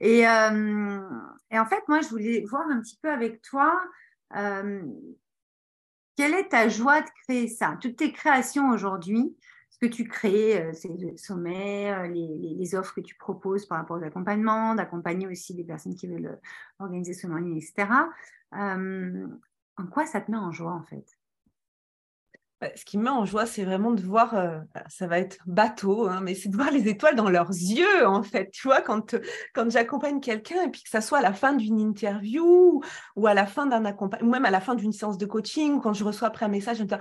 Et, en fait, moi, je voulais voir un petit peu avec toi quelle est ta joie de créer ça? Toutes tes créations aujourd'hui, ce que tu crées, euh, c'est le sommet, euh, les, offres que tu proposes par rapport aux accompagnements, d'accompagner aussi des personnes qui veulent euh, organiser ce ligne, etc. en quoi ça te met en joie en fait? Ce qui me met en joie, c'est vraiment de voir, euh, ça va être bateau, hein, mais c'est de voir les étoiles dans leurs yeux, en fait. Tu vois, quand, quand j'accompagne quelqu'un, et puis que ça soit à la fin d'une interview, ou à la fin d'un accompagnement, ou même à la fin d'une séance de coaching, quand je reçois après un message, je me dis,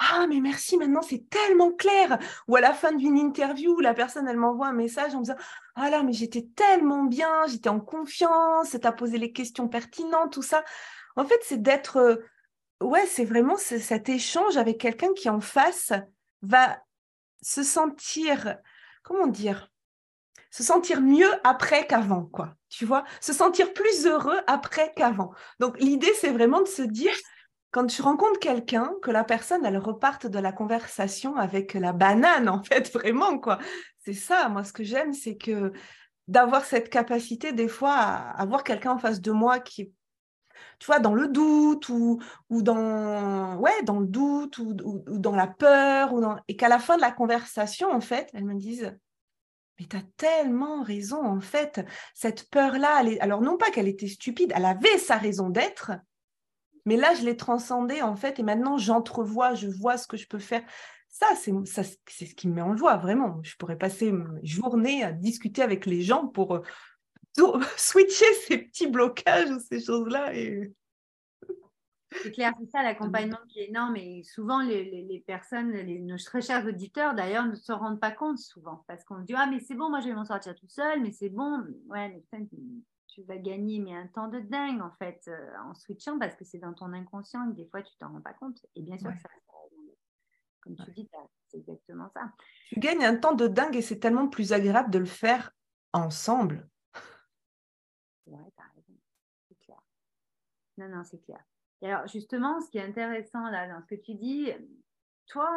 ah mais merci maintenant c'est tellement clair ou à la fin d'une interview la personne elle m'envoie un message en me disant ah là mais j'étais tellement bien j'étais en confiance t'as posé les questions pertinentes tout ça en fait c'est d'être euh, ouais c'est vraiment cet échange avec quelqu'un qui en face va se sentir comment dire se sentir mieux après qu'avant, quoi. Tu vois, se sentir plus heureux après qu'avant. Donc l'idée, c'est vraiment de se dire, quand tu rencontres quelqu'un, que la personne, elle reparte de la conversation avec la banane, en fait, vraiment, quoi. C'est ça, moi, ce que j'aime, c'est que d'avoir cette capacité, des fois, à avoir quelqu'un en face de moi qui est tu vois, dans le doute ou, dans, le doute ou, dans la peur, et qu'à la fin de la conversation, en fait, elles me disent mais tu as tellement raison, en fait, cette peur-là, alors non pas qu'elle était stupide, elle avait sa raison d'être, mais là, je l'ai transcendée, en fait, et maintenant, j'entrevois, je vois ce que je peux faire. Ça, c'est ce qui me met en joie, vraiment. Je pourrais passer mes journées à discuter avec les gens pour switcher ces petits blocages ou ces choses-là. Et... C'est clair, c'est ça l'accompagnement qui est énorme et souvent les, personnes, nos très chers auditeurs d'ailleurs ne se rendent pas compte souvent parce qu'on dit ah mais c'est bon, moi je vais m'en sortir tout seul, mais c'est bon, ouais mais tu vas gagner mais un temps de dingue en fait euh, en switchant parce que c'est dans ton inconscient et des fois tu t'en rends pas compte et bien sûr ça, comme tu dis, c'est exactement ça. Tu gagnes un temps de dingue et c'est tellement plus agréable de le faire ensemble. Ouais, t'as raison, c'est clair. Non, non, c'est clair. Et alors, justement, ce qui est intéressant là dans ce que tu dis, toi,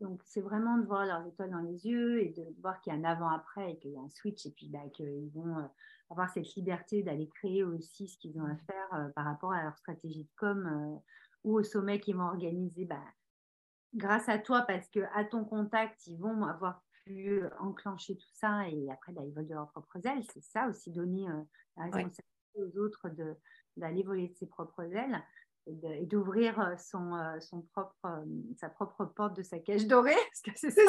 donc c'est vraiment de voir leurs étoiles dans les yeux et de voir qu'il y a un avant-après et qu'il y a un switch et puis bah, qu'ils vont euh, avoir cette liberté d'aller créer aussi ce qu'ils ont à faire euh, par rapport à leur stratégie de com euh, ou au sommet qu'ils vont organiser bah, grâce à toi parce que à ton contact, ils vont avoir pu enclencher tout ça et après bah, ils volent de leurs propres ailes. C'est ça aussi donner la responsabilité aux autres d'aller voler de ses propres ailes et d'ouvrir euh, son, euh, son propre, euh, sa propre porte de sa cage dorée. c'est ça.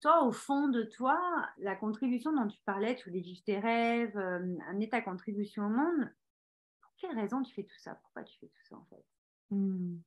toi, au fond de toi, la contribution dont tu parlais, tu voulais vivre tes rêves, amener ta contribution au monde, pour quelle raison tu fais tout ça? Pourquoi tu fais tout ça en fait? Hmm.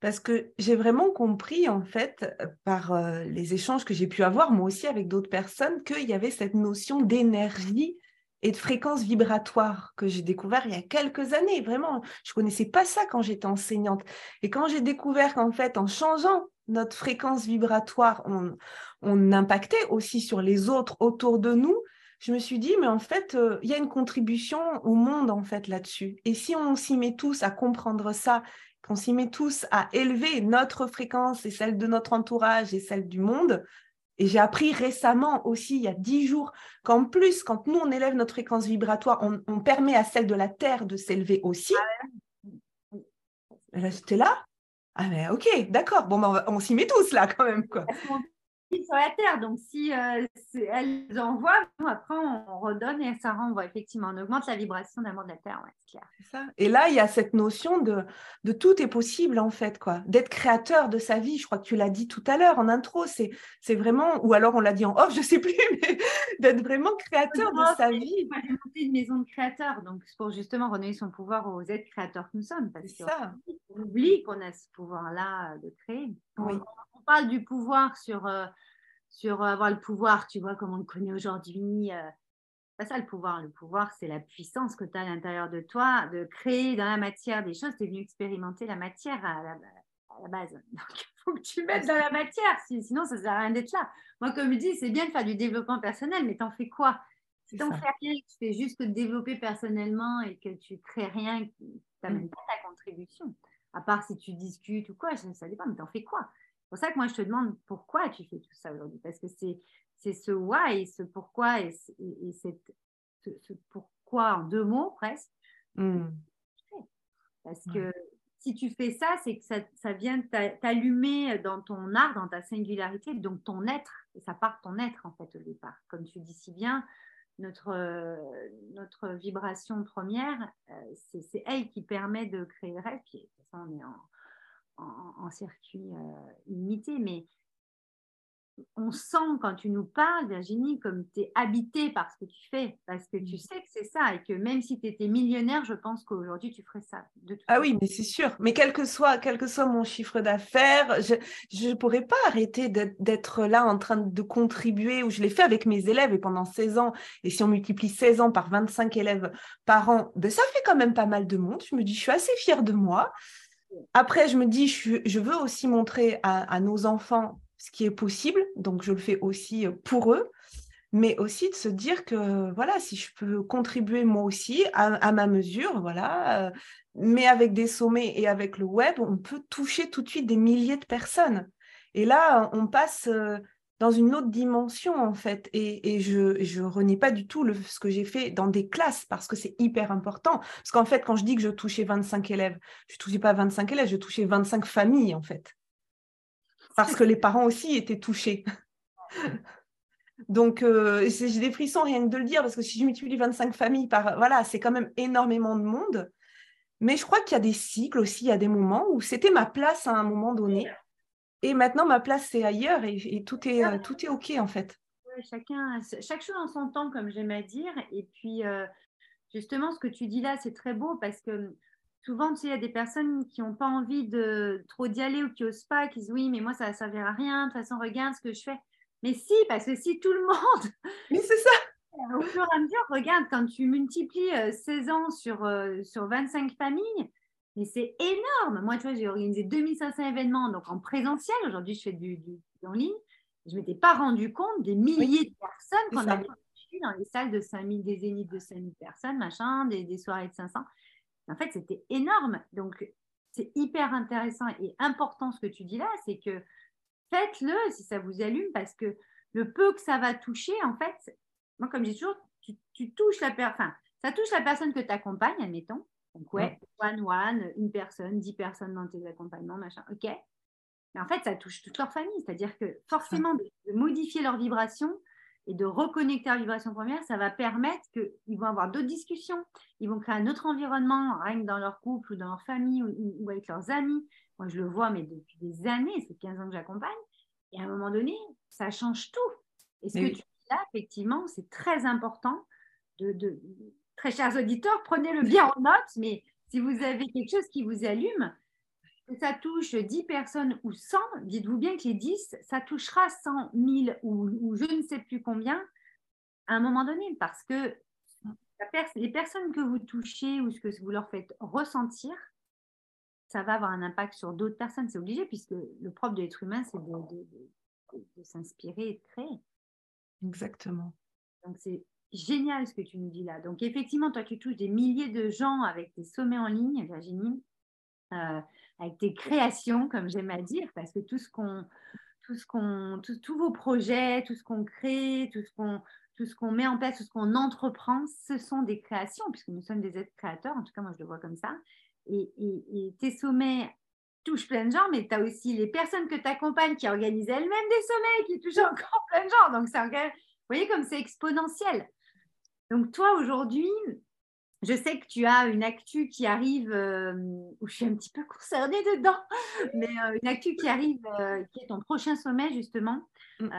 Parce que j'ai vraiment compris, en fait, par les échanges que j'ai pu avoir, moi aussi avec d'autres personnes, qu'il y avait cette notion d'énergie et de fréquence vibratoire que j'ai découvert il y a quelques années. Vraiment, je connaissais pas ça quand j'étais enseignante. Et quand j'ai découvert qu'en fait, en changeant notre fréquence vibratoire, on, on, impactait aussi sur les autres autour de nous, je me suis dit, mais en fait, euh, il y a une contribution au monde en fait là-dessus. Et si on s'y met tous à comprendre ça, qu'on s'y met tous à élever notre fréquence et celle de notre entourage et celle du monde, et j'ai appris récemment aussi, il y a dix jours, qu'en plus, quand nous, on élève notre fréquence vibratoire, on, permet à celle de la Terre de s'élever aussi. Ah J'étais là. Ah mais ok, d'accord. Bon, ben, on, s'y met tous là quand même. Quoi sur la Terre. Donc, si euh, elles envoient, après, on redonne et ça renvoie. Effectivement, on augmente la vibration d'amour de la Terre. Ouais, c'est clair. Ça. Et là, il y a cette notion de, de tout est possible, en fait, quoi. D'être créateur de sa vie. Je crois que tu l'as dit tout à l'heure en intro. C'est, c'est vraiment, ou alors on l'a dit en off, je ne sais plus, mais d'être vraiment créateur de sa vie. J'ai monté une maison de créateurs, donc pour justement redonner son pouvoir aux êtres créateurs que nous sommes. Parce ça. On oublie qu'on a ce pouvoir-là de créer. Oui parle du pouvoir sur, euh, sur avoir le pouvoir, tu vois, comme on le connaît aujourd'hui. Euh, pas ça le pouvoir. Le pouvoir, c'est la puissance que tu as à l'intérieur de toi de créer dans la matière des choses. Tu es venu expérimenter la matière à la, base. Donc, il faut que tu mettes dans la matière, sinon ça ne sert à rien d'être là. Moi, comme je dis, c'est bien de faire du développement personnel, mais t'en fais quoi? Si t'en fais rien, tu fais juste que te développer personnellement et que tu crées rien, tu n'amènes pas ta contribution. À part si tu discutes ou quoi, ça, ça dépend, mais t'en fais quoi? C'est pour ça que moi, je te demande pourquoi tu fais tout ça aujourd'hui. Parce que c'est, c'est ce why, ce pourquoi et, et, ce, pourquoi en deux mots presque. Hmm. Parce que si tu fais ça, c'est que ça, ça vient t'allumer dans ton art, dans ta singularité, donc ton être. Et ça part de ton être, en fait, au départ. Comme tu dis si bien, notre, notre vibration première, euh, c'est, c'est elle qui permet de créer le rêve. Puis, ça, on est en, en, circuit euh, limité, mais on sent quand tu nous parles, Virginie, comme tu es habité par ce que tu fais, parce que tu mm. sais que c'est ça, et que même si tu étais millionnaire, je pense qu'aujourd'hui, tu ferais ça. ah oui, mais c'est sûr. Mais quel que soit, quel que soit mon chiffre d'affaires, je ne pourrais pas arrêter d'être là en train de contribuer, ou je l'ai fait avec mes élèves, et pendant 16 ans, et si on multiplie 16 ans par 25 élèves par an, ben ça fait quand même pas mal de monde. Je me dis, je suis assez fière de moi. Après, je me dis, je, veux aussi montrer à nos enfants ce qui est possible. Donc, je le fais aussi pour eux, mais aussi de se dire que, voilà, si je peux contribuer moi aussi à, ma mesure, voilà, mais avec des sommets et avec le web, on peut toucher tout de suite des milliers de personnes. Et là, on passe dans une autre dimension, en fait. Et, je, je renie pas du tout ce que j'ai fait dans des classes parce que c'est hyper important. Parce qu'en fait, quand je dis que je touchais 25 élèves, je ne touchais pas 25 élèves, je touchais 25 familles, en fait parce que les parents aussi étaient touchés. Donc, euh, j'ai des frissons rien que de le dire, parce que si je multiplie 25 familles par. Voilà, c'est quand même énormément de monde. Mais je crois qu'il y a des cycles aussi, il y a des moments où c'était ma place à un moment donné. Et maintenant, ma place, c'est ailleurs et, tout, est, euh, tout est OK, en fait. chacun, chaque chose en son temps, comme j'aime à dire. Et puis, euh, justement, ce que tu dis là, c'est très beau parce que souvent, tu sais, il y a des personnes qui n'ont pas envie de trop d'y aller ou qui n'osent pas, qui disent oui, mais moi, ça ne servira à rien. De toute façon, regarde ce que je fais. Mais si, parce que si tout le monde. Mais c'est ça. Au fur et à mesure, regarde, quand tu multiplies 16 euh, ans sur, euh, sur 25 familles, mais c'est énorme. Moi, tu vois, j'ai organisé 2500 événements donc en présentiel. Aujourd'hui, je fais du, en ligne. Je ne m'étais pas rendu compte des milliers de personnes qu'on avait dans les salles de 5000, des zéniths de 5000 personnes, machin, des, des soirées de 500. En fait, c'était énorme. Donc, c'est hyper intéressant et important ce que tu dis là, c'est que faites-le si ça vous allume parce que le peu que ça va toucher, en fait, moi, comme j'ai toujours, tu, touches la personne, ça touche la personne que tu accompagnes, admettons. Donc, ouais, one-one, une personne, dix personnes dans tes accompagnements, machin, ok. Mais en fait, ça touche toute leur famille. C'est-à-dire que forcément, de, modifier leur vibration, et de reconnecter à la vibration première, ça va permettre qu'ils vont avoir d'autres discussions, ils vont créer un autre environnement, rien que dans leur couple ou dans leur famille ou, avec leurs amis. Moi, je le vois, mais depuis des années, c'est 15 ans que j'accompagne, et à un moment donné, ça change tout. Et ce que tu dis là, effectivement, c'est très important. De, Très chers auditeurs, prenez-le bien en note, mais si vous avez quelque chose qui vous allume, ça touche 10 personnes ou 100, dites-vous bien que les 10, ça touchera 100 000 ou, je ne sais plus combien à un moment donné, parce que les personnes que vous touchez ou ce que vous leur faites ressentir, ça va avoir un impact sur d'autres personnes, c'est obligé, puisque le propre de l'être humain, c'est de, s'inspirer et de créer. Exactement. Donc c'est génial ce que tu nous dis là. Donc effectivement, toi, tu touches des milliers de gens avec des sommets en ligne, Virginie. Euh, avec tes créations, comme j'aime à dire, parce que tout ce qu'on, tout ce qu'on, tous vos projets, tout ce qu'on crée, tout ce qu'on, tout ce qu'on met en place, tout ce qu'on entreprend, ce sont des créations, puisque nous sommes des êtres créateurs, en tout cas moi je le vois comme ça. Et, et, tes sommets touchent plein de gens, mais tu as aussi les personnes que tu accompagnes qui organisent elles-mêmes des sommets qui touchent encore plein de gens. Donc, c'est vous voyez comme c'est exponentiel. Donc, toi, aujourd'hui, je sais que tu as une actu qui arrive, euh, où je suis un petit peu concernée dedans, mais euh, une actu qui arrive, euh, qui est ton prochain sommet justement, mm.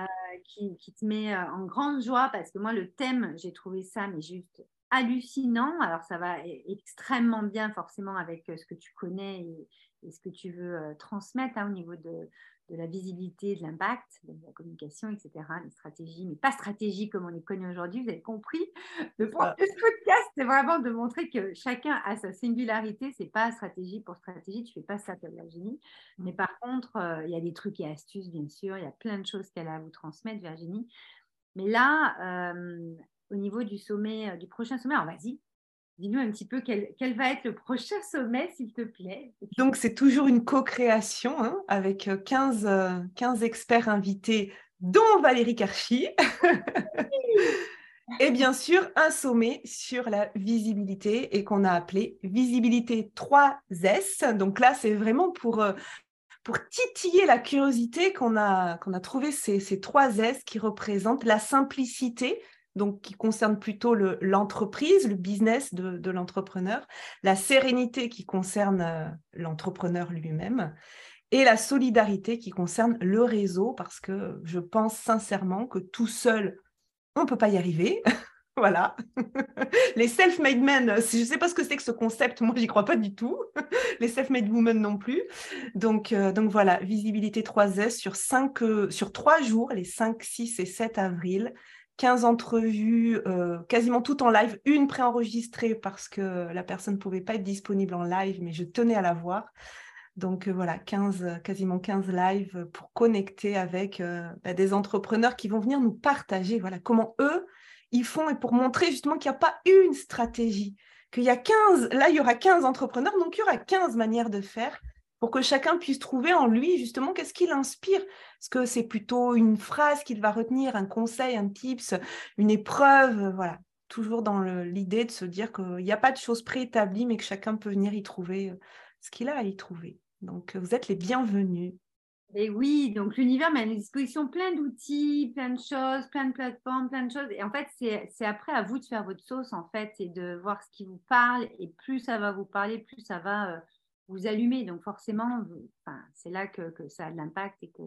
qui, qui, te met en grande joie parce que moi, le thème, j'ai trouvé ça, mais juste hallucinant. Alors, ça va e-, extrêmement bien forcément avec ce que tu connais et, et ce que tu veux transmettre hein, au niveau de, de la visibilité, de l'impact, de la communication, etc., les stratégies, mais pas stratégie comme on les connaît aujourd'hui, vous avez compris. Le point de ce podcast, c'est vraiment de montrer que chacun a sa singularité, c'est pas stratégie pour stratégie, tu fais pas ça comme Virginie. Mm. Mais par contre, euh, il y a des trucs et astuces, bien sûr, il y a plein de choses qu'elle a à vous transmettre, Virginie. Mais là, euh, au niveau du sommet, euh, du prochain sommet, alors vas-y, Dis-nous un petit peu quel, va être le prochain sommet, s'il te plaît. Donc, c'est toujours une co-création hein, avec 15, euh, 15 euh, experts invités, dont Valérie Karchi. et bien sûr, un sommet sur la visibilité et qu'on a appelé Visibilité 3S. Donc là, c'est vraiment pour, euh, pour titiller la curiosité qu'on a, qu'on a trouvé ces, ces 3 S qui représentent la simplicité, donc qui concerne plutôt l'entreprise, le, business de, l'entrepreneur, la sérénité qui concerne euh, l'entrepreneur lui-même, et la solidarité qui concerne le réseau, parce que je pense sincèrement que tout seul, on ne peut pas y arriver. voilà. Les self-made men, je ne sais pas ce que c'est que ce concept, moi, j'y crois pas du tout. Les self-made women non plus. Donc, euh, donc voilà, visibilité 3S sur, 5, euh, sur 3 jours, les 5, 6 et 7 avril. 15 entrevues, euh, quasiment toutes en live, une préenregistrée parce que la personne ne pouvait pas être disponible en live, mais je tenais à la voir. Donc euh, voilà, 15, quasiment 15 lives pour connecter avec euh, bah, des entrepreneurs qui vont venir nous partager voilà, comment eux, ils font et pour montrer justement qu'il n'y a pas une stratégie, qu'il y a 15, là il y aura 15 entrepreneurs, donc il y aura 15 manières de faire pour que chacun puisse trouver en lui justement qu'est-ce qui l'inspire. Est-ce que c'est plutôt une phrase qu'il va retenir, un conseil, un tips, une épreuve, voilà. Toujours dans l'idée de se dire qu'il n'y a pas de choses préétablies, mais que chacun peut venir y trouver euh, ce qu'il a à y trouver. Donc, vous êtes les bienvenus. Et oui, donc l'univers met à disposition plein d'outils, plein de choses, plein de plateformes, plein de choses. Et en fait, c'est après à vous de faire votre sauce, en fait, et de voir ce qui vous parle. Et plus ça va vous parler, plus ça va euh, vous allumer. Donc forcément, c'est là que, ça a de l'impact et que,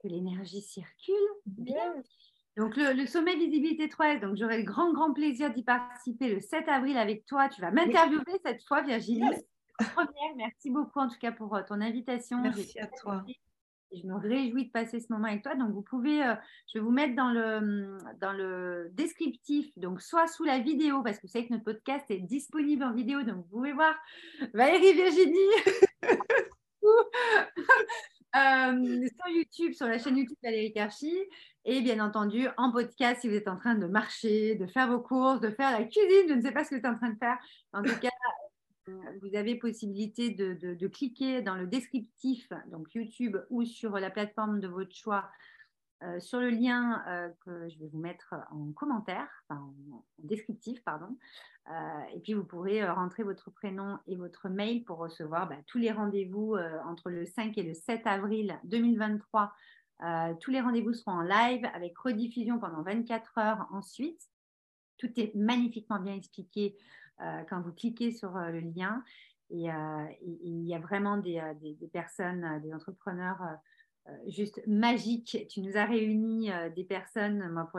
que, l'énergie circule bien. Donc le, sommet visibilité 3S, donc j'aurai le grand, grand plaisir d'y participer le 7 avril avec toi. Tu vas m'interviewer cette fois, Virginie. Première, merci beaucoup en tout cas pour euh, ton invitation. Merci à toi. Je me réjouis de passer ce moment avec toi. Donc, vous pouvez, euh, je vais vous mettre dans le, hum, dans le descriptif, donc soit sous la vidéo, parce que vous savez que notre podcast est disponible en vidéo, donc vous pouvez voir Valérie Virginie euh, sur YouTube, sur la chaîne YouTube Valérie Karchi, et bien entendu en podcast si vous êtes en train de marcher, de faire vos courses, de faire la cuisine, je ne sais pas ce que vous êtes en train de faire. En tout cas, vous avez possibilité de, cliquer dans le descriptif, donc YouTube ou sur la plateforme de votre choix, euh, sur le lien euh, que je vais vous mettre en commentaire, en, descriptif, pardon. Euh, et puis vous pourrez rentrer votre prénom et votre mail pour recevoir bah, tous les rendez-vous entre le 5 et le 7 avril 2023. tous les rendez-vous seront en live avec rediffusion pendant 24 heures ensuite. Tout est magnifiquement bien expliqué quand vous cliquez sur euh, le lien. Euh, il y a vraiment des, personnes, des entrepreneurs juste magiques. Tu nous as réunis des personnes, moi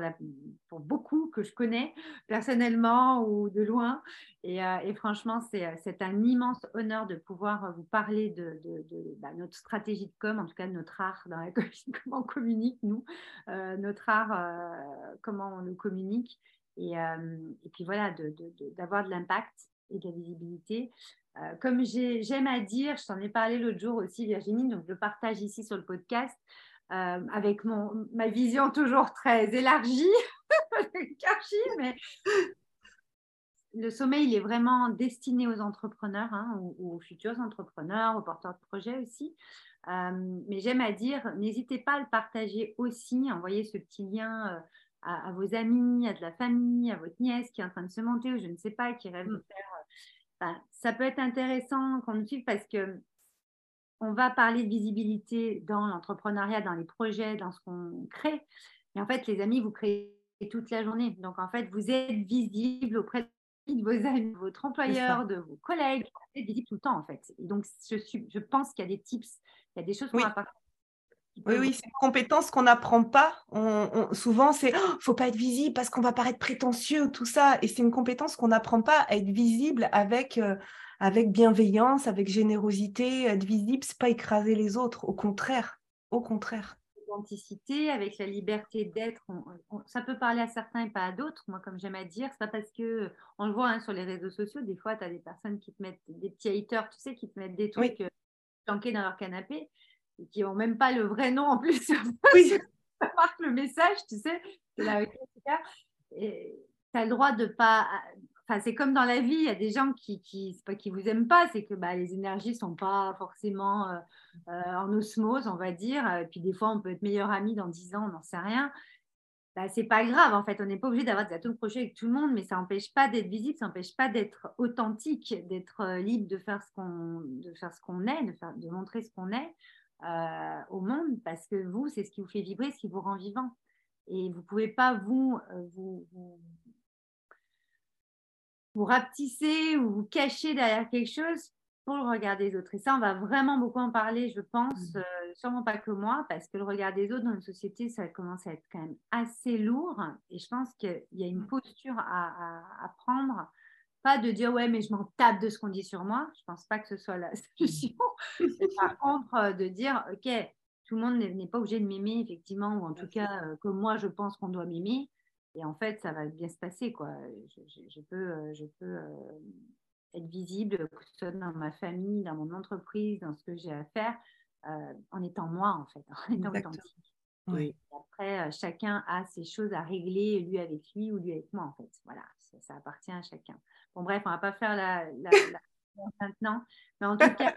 pour beaucoup que je connais personnellement ou de loin. Et, franchement, c'est un immense honneur de pouvoir vous parler de, bah, notre stratégie de com, en tout cas de notre art dans la comment on communique, nous, notre art, comment on le communique. Euh, et, puis voilà, d'avoir de, l'impact et de la visibilité. Euh, comme j'aime à dire, je t'en ai parlé l'autre jour aussi, Virginie, donc je partage ici sur le podcast, euh, avec mon, ma vision toujours très élargie, mais le sommeil, il est vraiment destiné aux entrepreneurs, hein, ou, aux futurs entrepreneurs, aux porteurs de projets aussi. mais j'aime à dire, n'hésitez pas à le partager aussi, envoyez ce petit lien à, vos amis, à de la famille, à votre nièce qui est en train de se monter ou je ne sais pas, qui rêve de mm. faire. Euh, ça peut être intéressant qu'on nous suive parce que on va parler de visibilité dans l'entrepreneuriat, dans les projets, dans ce qu'on crée. Mais en fait, les amis, vous créez toute la journée. Donc, en fait, vous êtes visible auprès de vos amis, de votre employeur, de vos collègues. Vous êtes visible tout le temps, en fait. Et donc, je, suis, je pense qu'il y a des tips, il y a des choses qu'on va partager oui, oui, c'est une compétence qu'on n'apprend pas. On, souvent, c'est oh, faut pas être visible parce qu'on va paraître prétentieux, tout ça. Et c'est une compétence qu'on n'apprend pas à être visible avec, euh, avec bienveillance, avec générosité. Être visible, c'est pas écraser les autres. Au contraire, au contraire. L'authenticité, avec la liberté d'être, ça peut parler à certains et pas à d'autres. Moi, comme j'aime à dire, c'est pas parce que on le voit hein, sur les réseaux sociaux. Des fois, tu as des personnes qui te mettent des petits haters, tu sais, qui te mettent des trucs euh, planqués dans leur canapé qui n'ont même pas le vrai nom en plus. Oui. ça marque le message, tu sais. Et tu as le droit de pas. Enfin, c'est comme dans la vie, il y a des gens qui, qui pas qui vous aiment pas, c'est que bah, les énergies sont pas forcément euh, euh, en osmose, on va dire. Et puis des fois, on peut être meilleur ami dans 10 ans, on n'en sait rien. Bah, c'est pas grave, en fait, on n'est pas obligé d'avoir des atomes crochets avec tout le monde, mais ça n'empêche pas d'être visible, ça n'empêche pas d'être authentique, d'être euh, libre de faire ce qu'on, de faire ce qu'on est, de, faire, de montrer ce qu'on est. Euh, au monde parce que vous, c'est ce qui vous fait vibrer, ce qui vous rend vivant. Et vous ne pouvez pas vous, euh, vous, vous, vous, rapetisser ou vous cacher derrière quelque chose pour le regard des autres. Et ça, on va vraiment beaucoup en parler, je pense, mmh. euh, sûrement pas que moi, parce que le regard des autres dans une société, ça commence à être quand même assez lourd. Et je pense qu'il y a une mmh. posture à, prendre, pas de dire ouais, mais je m'en tape de ce qu'on dit sur moi. Je pense pas que ce soit la solution. par contre, euh, de dire ok, tout le monde n'est pas obligé de m'aimer effectivement, ou en tout cas euh, comme moi je pense qu'on doit m'aimer. Et en fait, ça va bien se passer quoi. Je, peux, je peux être visible, que ce soit dans ma famille, dans mon entreprise, dans ce que j'ai à faire, euh, en étant moi, en fait, en étant authentique. Et après, euh, chacun a ses choses à régler, lui avec lui ou lui avec moi, en fait. Voilà, ça, appartient à chacun. Bon, bref, on ne va pas faire la, la, maintenant, mais en tout cas,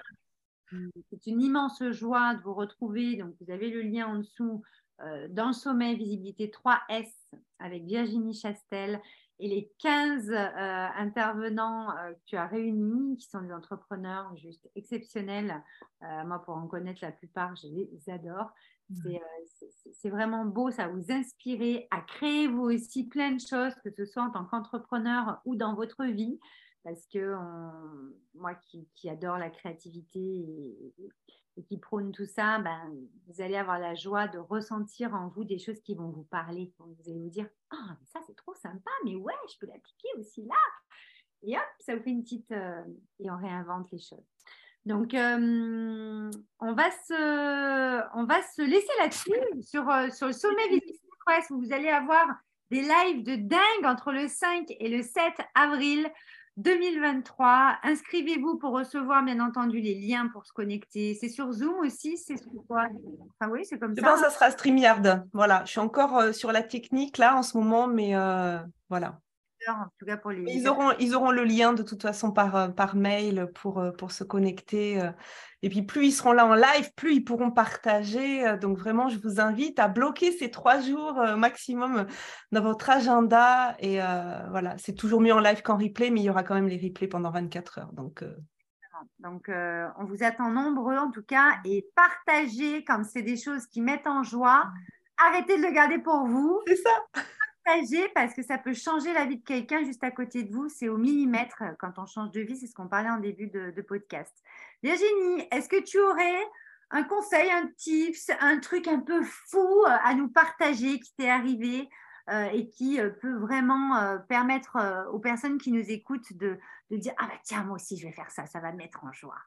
c'est une immense joie de vous retrouver. Donc, vous avez le lien en dessous euh, dans le sommet Visibilité 3S avec Virginie Chastel et les 15 euh, intervenants euh, que tu as réunis, qui sont des entrepreneurs juste exceptionnels, moi pour en connaître la plupart, je les adore. Mmh. C'est vraiment beau, ça vous inspirer à créer vous aussi plein de choses, que ce soit en tant qu'entrepreneur ou dans votre vie, parce que moi qui, qui, adore la créativité et, et qui prône tout ça, ben, vous allez avoir la joie de ressentir en vous des choses qui vont vous parler. Vous allez vous dire, ah, ça c'est trop sympa, mais ouais, je peux l'appliquer aussi là. Et hop, ça vous fait une petite... Euh, et on réinvente les choses. Donc, euh, on, va se, on va se laisser là-dessus sur, euh, sur le sommet des Press où vous allez avoir des lives de dingue entre le 5 et le 7 avril. 2023. Inscrivez-vous pour recevoir, bien entendu, les liens pour se connecter. C'est sur Zoom aussi C'est quoi? Ah oui, c'est comme ça. Je pense que ça sera StreamYard. Voilà, je suis encore euh, sur la technique là en ce moment, mais euh, voilà ils, auront, ils auront le lien de toute façon par, euh, par mail pour, euh, pour se connecter. Euh. Et puis plus ils seront là en live, plus ils pourront partager. Donc vraiment, je vous invite à bloquer ces trois jours maximum dans votre agenda. Et voilà, c'est toujours mieux en live qu'en replay, mais il y aura quand même les replays pendant 24 heures. Donc, donc on vous attend nombreux en tout cas. Et partagez quand c'est des choses qui mettent en joie. Arrêtez de le garder pour vous. C'est ça parce que ça peut changer la vie de quelqu'un juste à côté de vous. C'est au millimètre euh, quand on change de vie. C'est ce qu'on parlait en début de, podcast. Virginie, est-ce que tu aurais un conseil, un tips, un truc un peu fou euh, à nous partager qui t'est arrivé euh, et qui peut vraiment permettre aux personnes qui nous écoutent de, de dire Ah bah tiens, moi aussi je vais faire ça, ça va me mettre en joie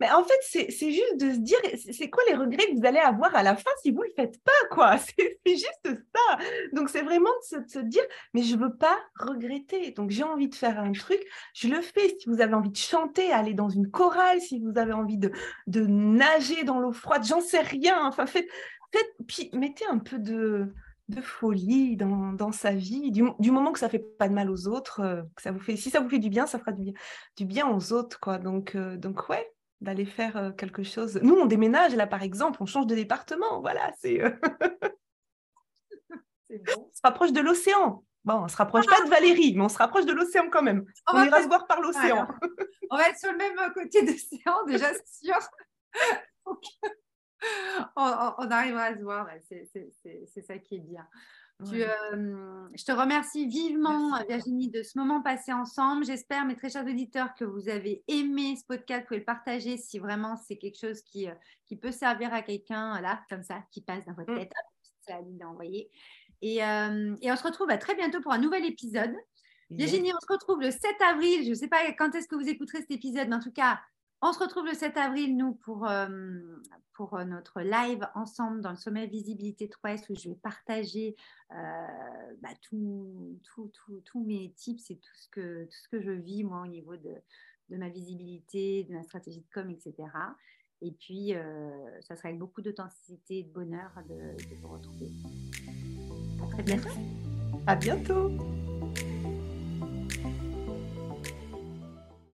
mais en fait, c'est juste de se dire, c'est quoi les regrets que vous allez avoir à la fin si vous ne le faites pas, quoi? C'est juste ça. Donc, c'est vraiment de se, dire, mais je ne veux pas regretter. Donc, j'ai envie de faire un truc, je le fais. Si vous avez envie de chanter, aller dans une chorale, si vous avez envie de, de nager dans l'eau froide, j'en sais rien. Enfin, faites, faites, puis mettez un peu de, de folie dans, dans sa vie, du, du, moment que ça fait pas de mal aux autres, euh, que ça vous fait, si ça vous fait du bien, ça fera du bien, du bien aux autres, quoi. Donc, euh, donc ouais, d'aller faire euh, quelque chose. Nous, on déménage là, par exemple, on change de département. Voilà, c'est. Euh, bon. On se rapproche de l'océan. Bon, on se rapproche pas de Valérie, mais on se rapproche de l'océan quand même. On, ira se voir par l'océan. on va être sur le même côté de l'océan, déjà, c'est sûr. on, arrivera à se voir, c'est ça qui est bien. Euh, je te remercie vivement, Virginie, de ce moment passé ensemble. J'espère, mes très chers auditeurs, que vous avez aimé ce podcast. Vous pouvez le partager si vraiment c'est quelque chose qui, euh, qui peut servir à quelqu'un, là, comme ça, qui passe dans votre mm. tête. C'est à d'envoyer. Et, euh, et on se retrouve à très bientôt pour un nouvel épisode. Virginie, on se retrouve le 7 avril. Je ne sais pas quand est-ce que vous écouterez cet épisode, mais en tout cas, on se retrouve le 7 avril, nous, pour, euh, pour euh, notre live ensemble dans le sommet Visibilité 3S où je vais partager euh, bah, tous mes tips et tout ce, que, tout ce que je vis, moi, au niveau de, de ma visibilité, de ma stratégie de com, etc. Et puis, ça sera avec beaucoup d'authenticité et de bonheur de, de vous retrouver. À très bientôt. À bientôt.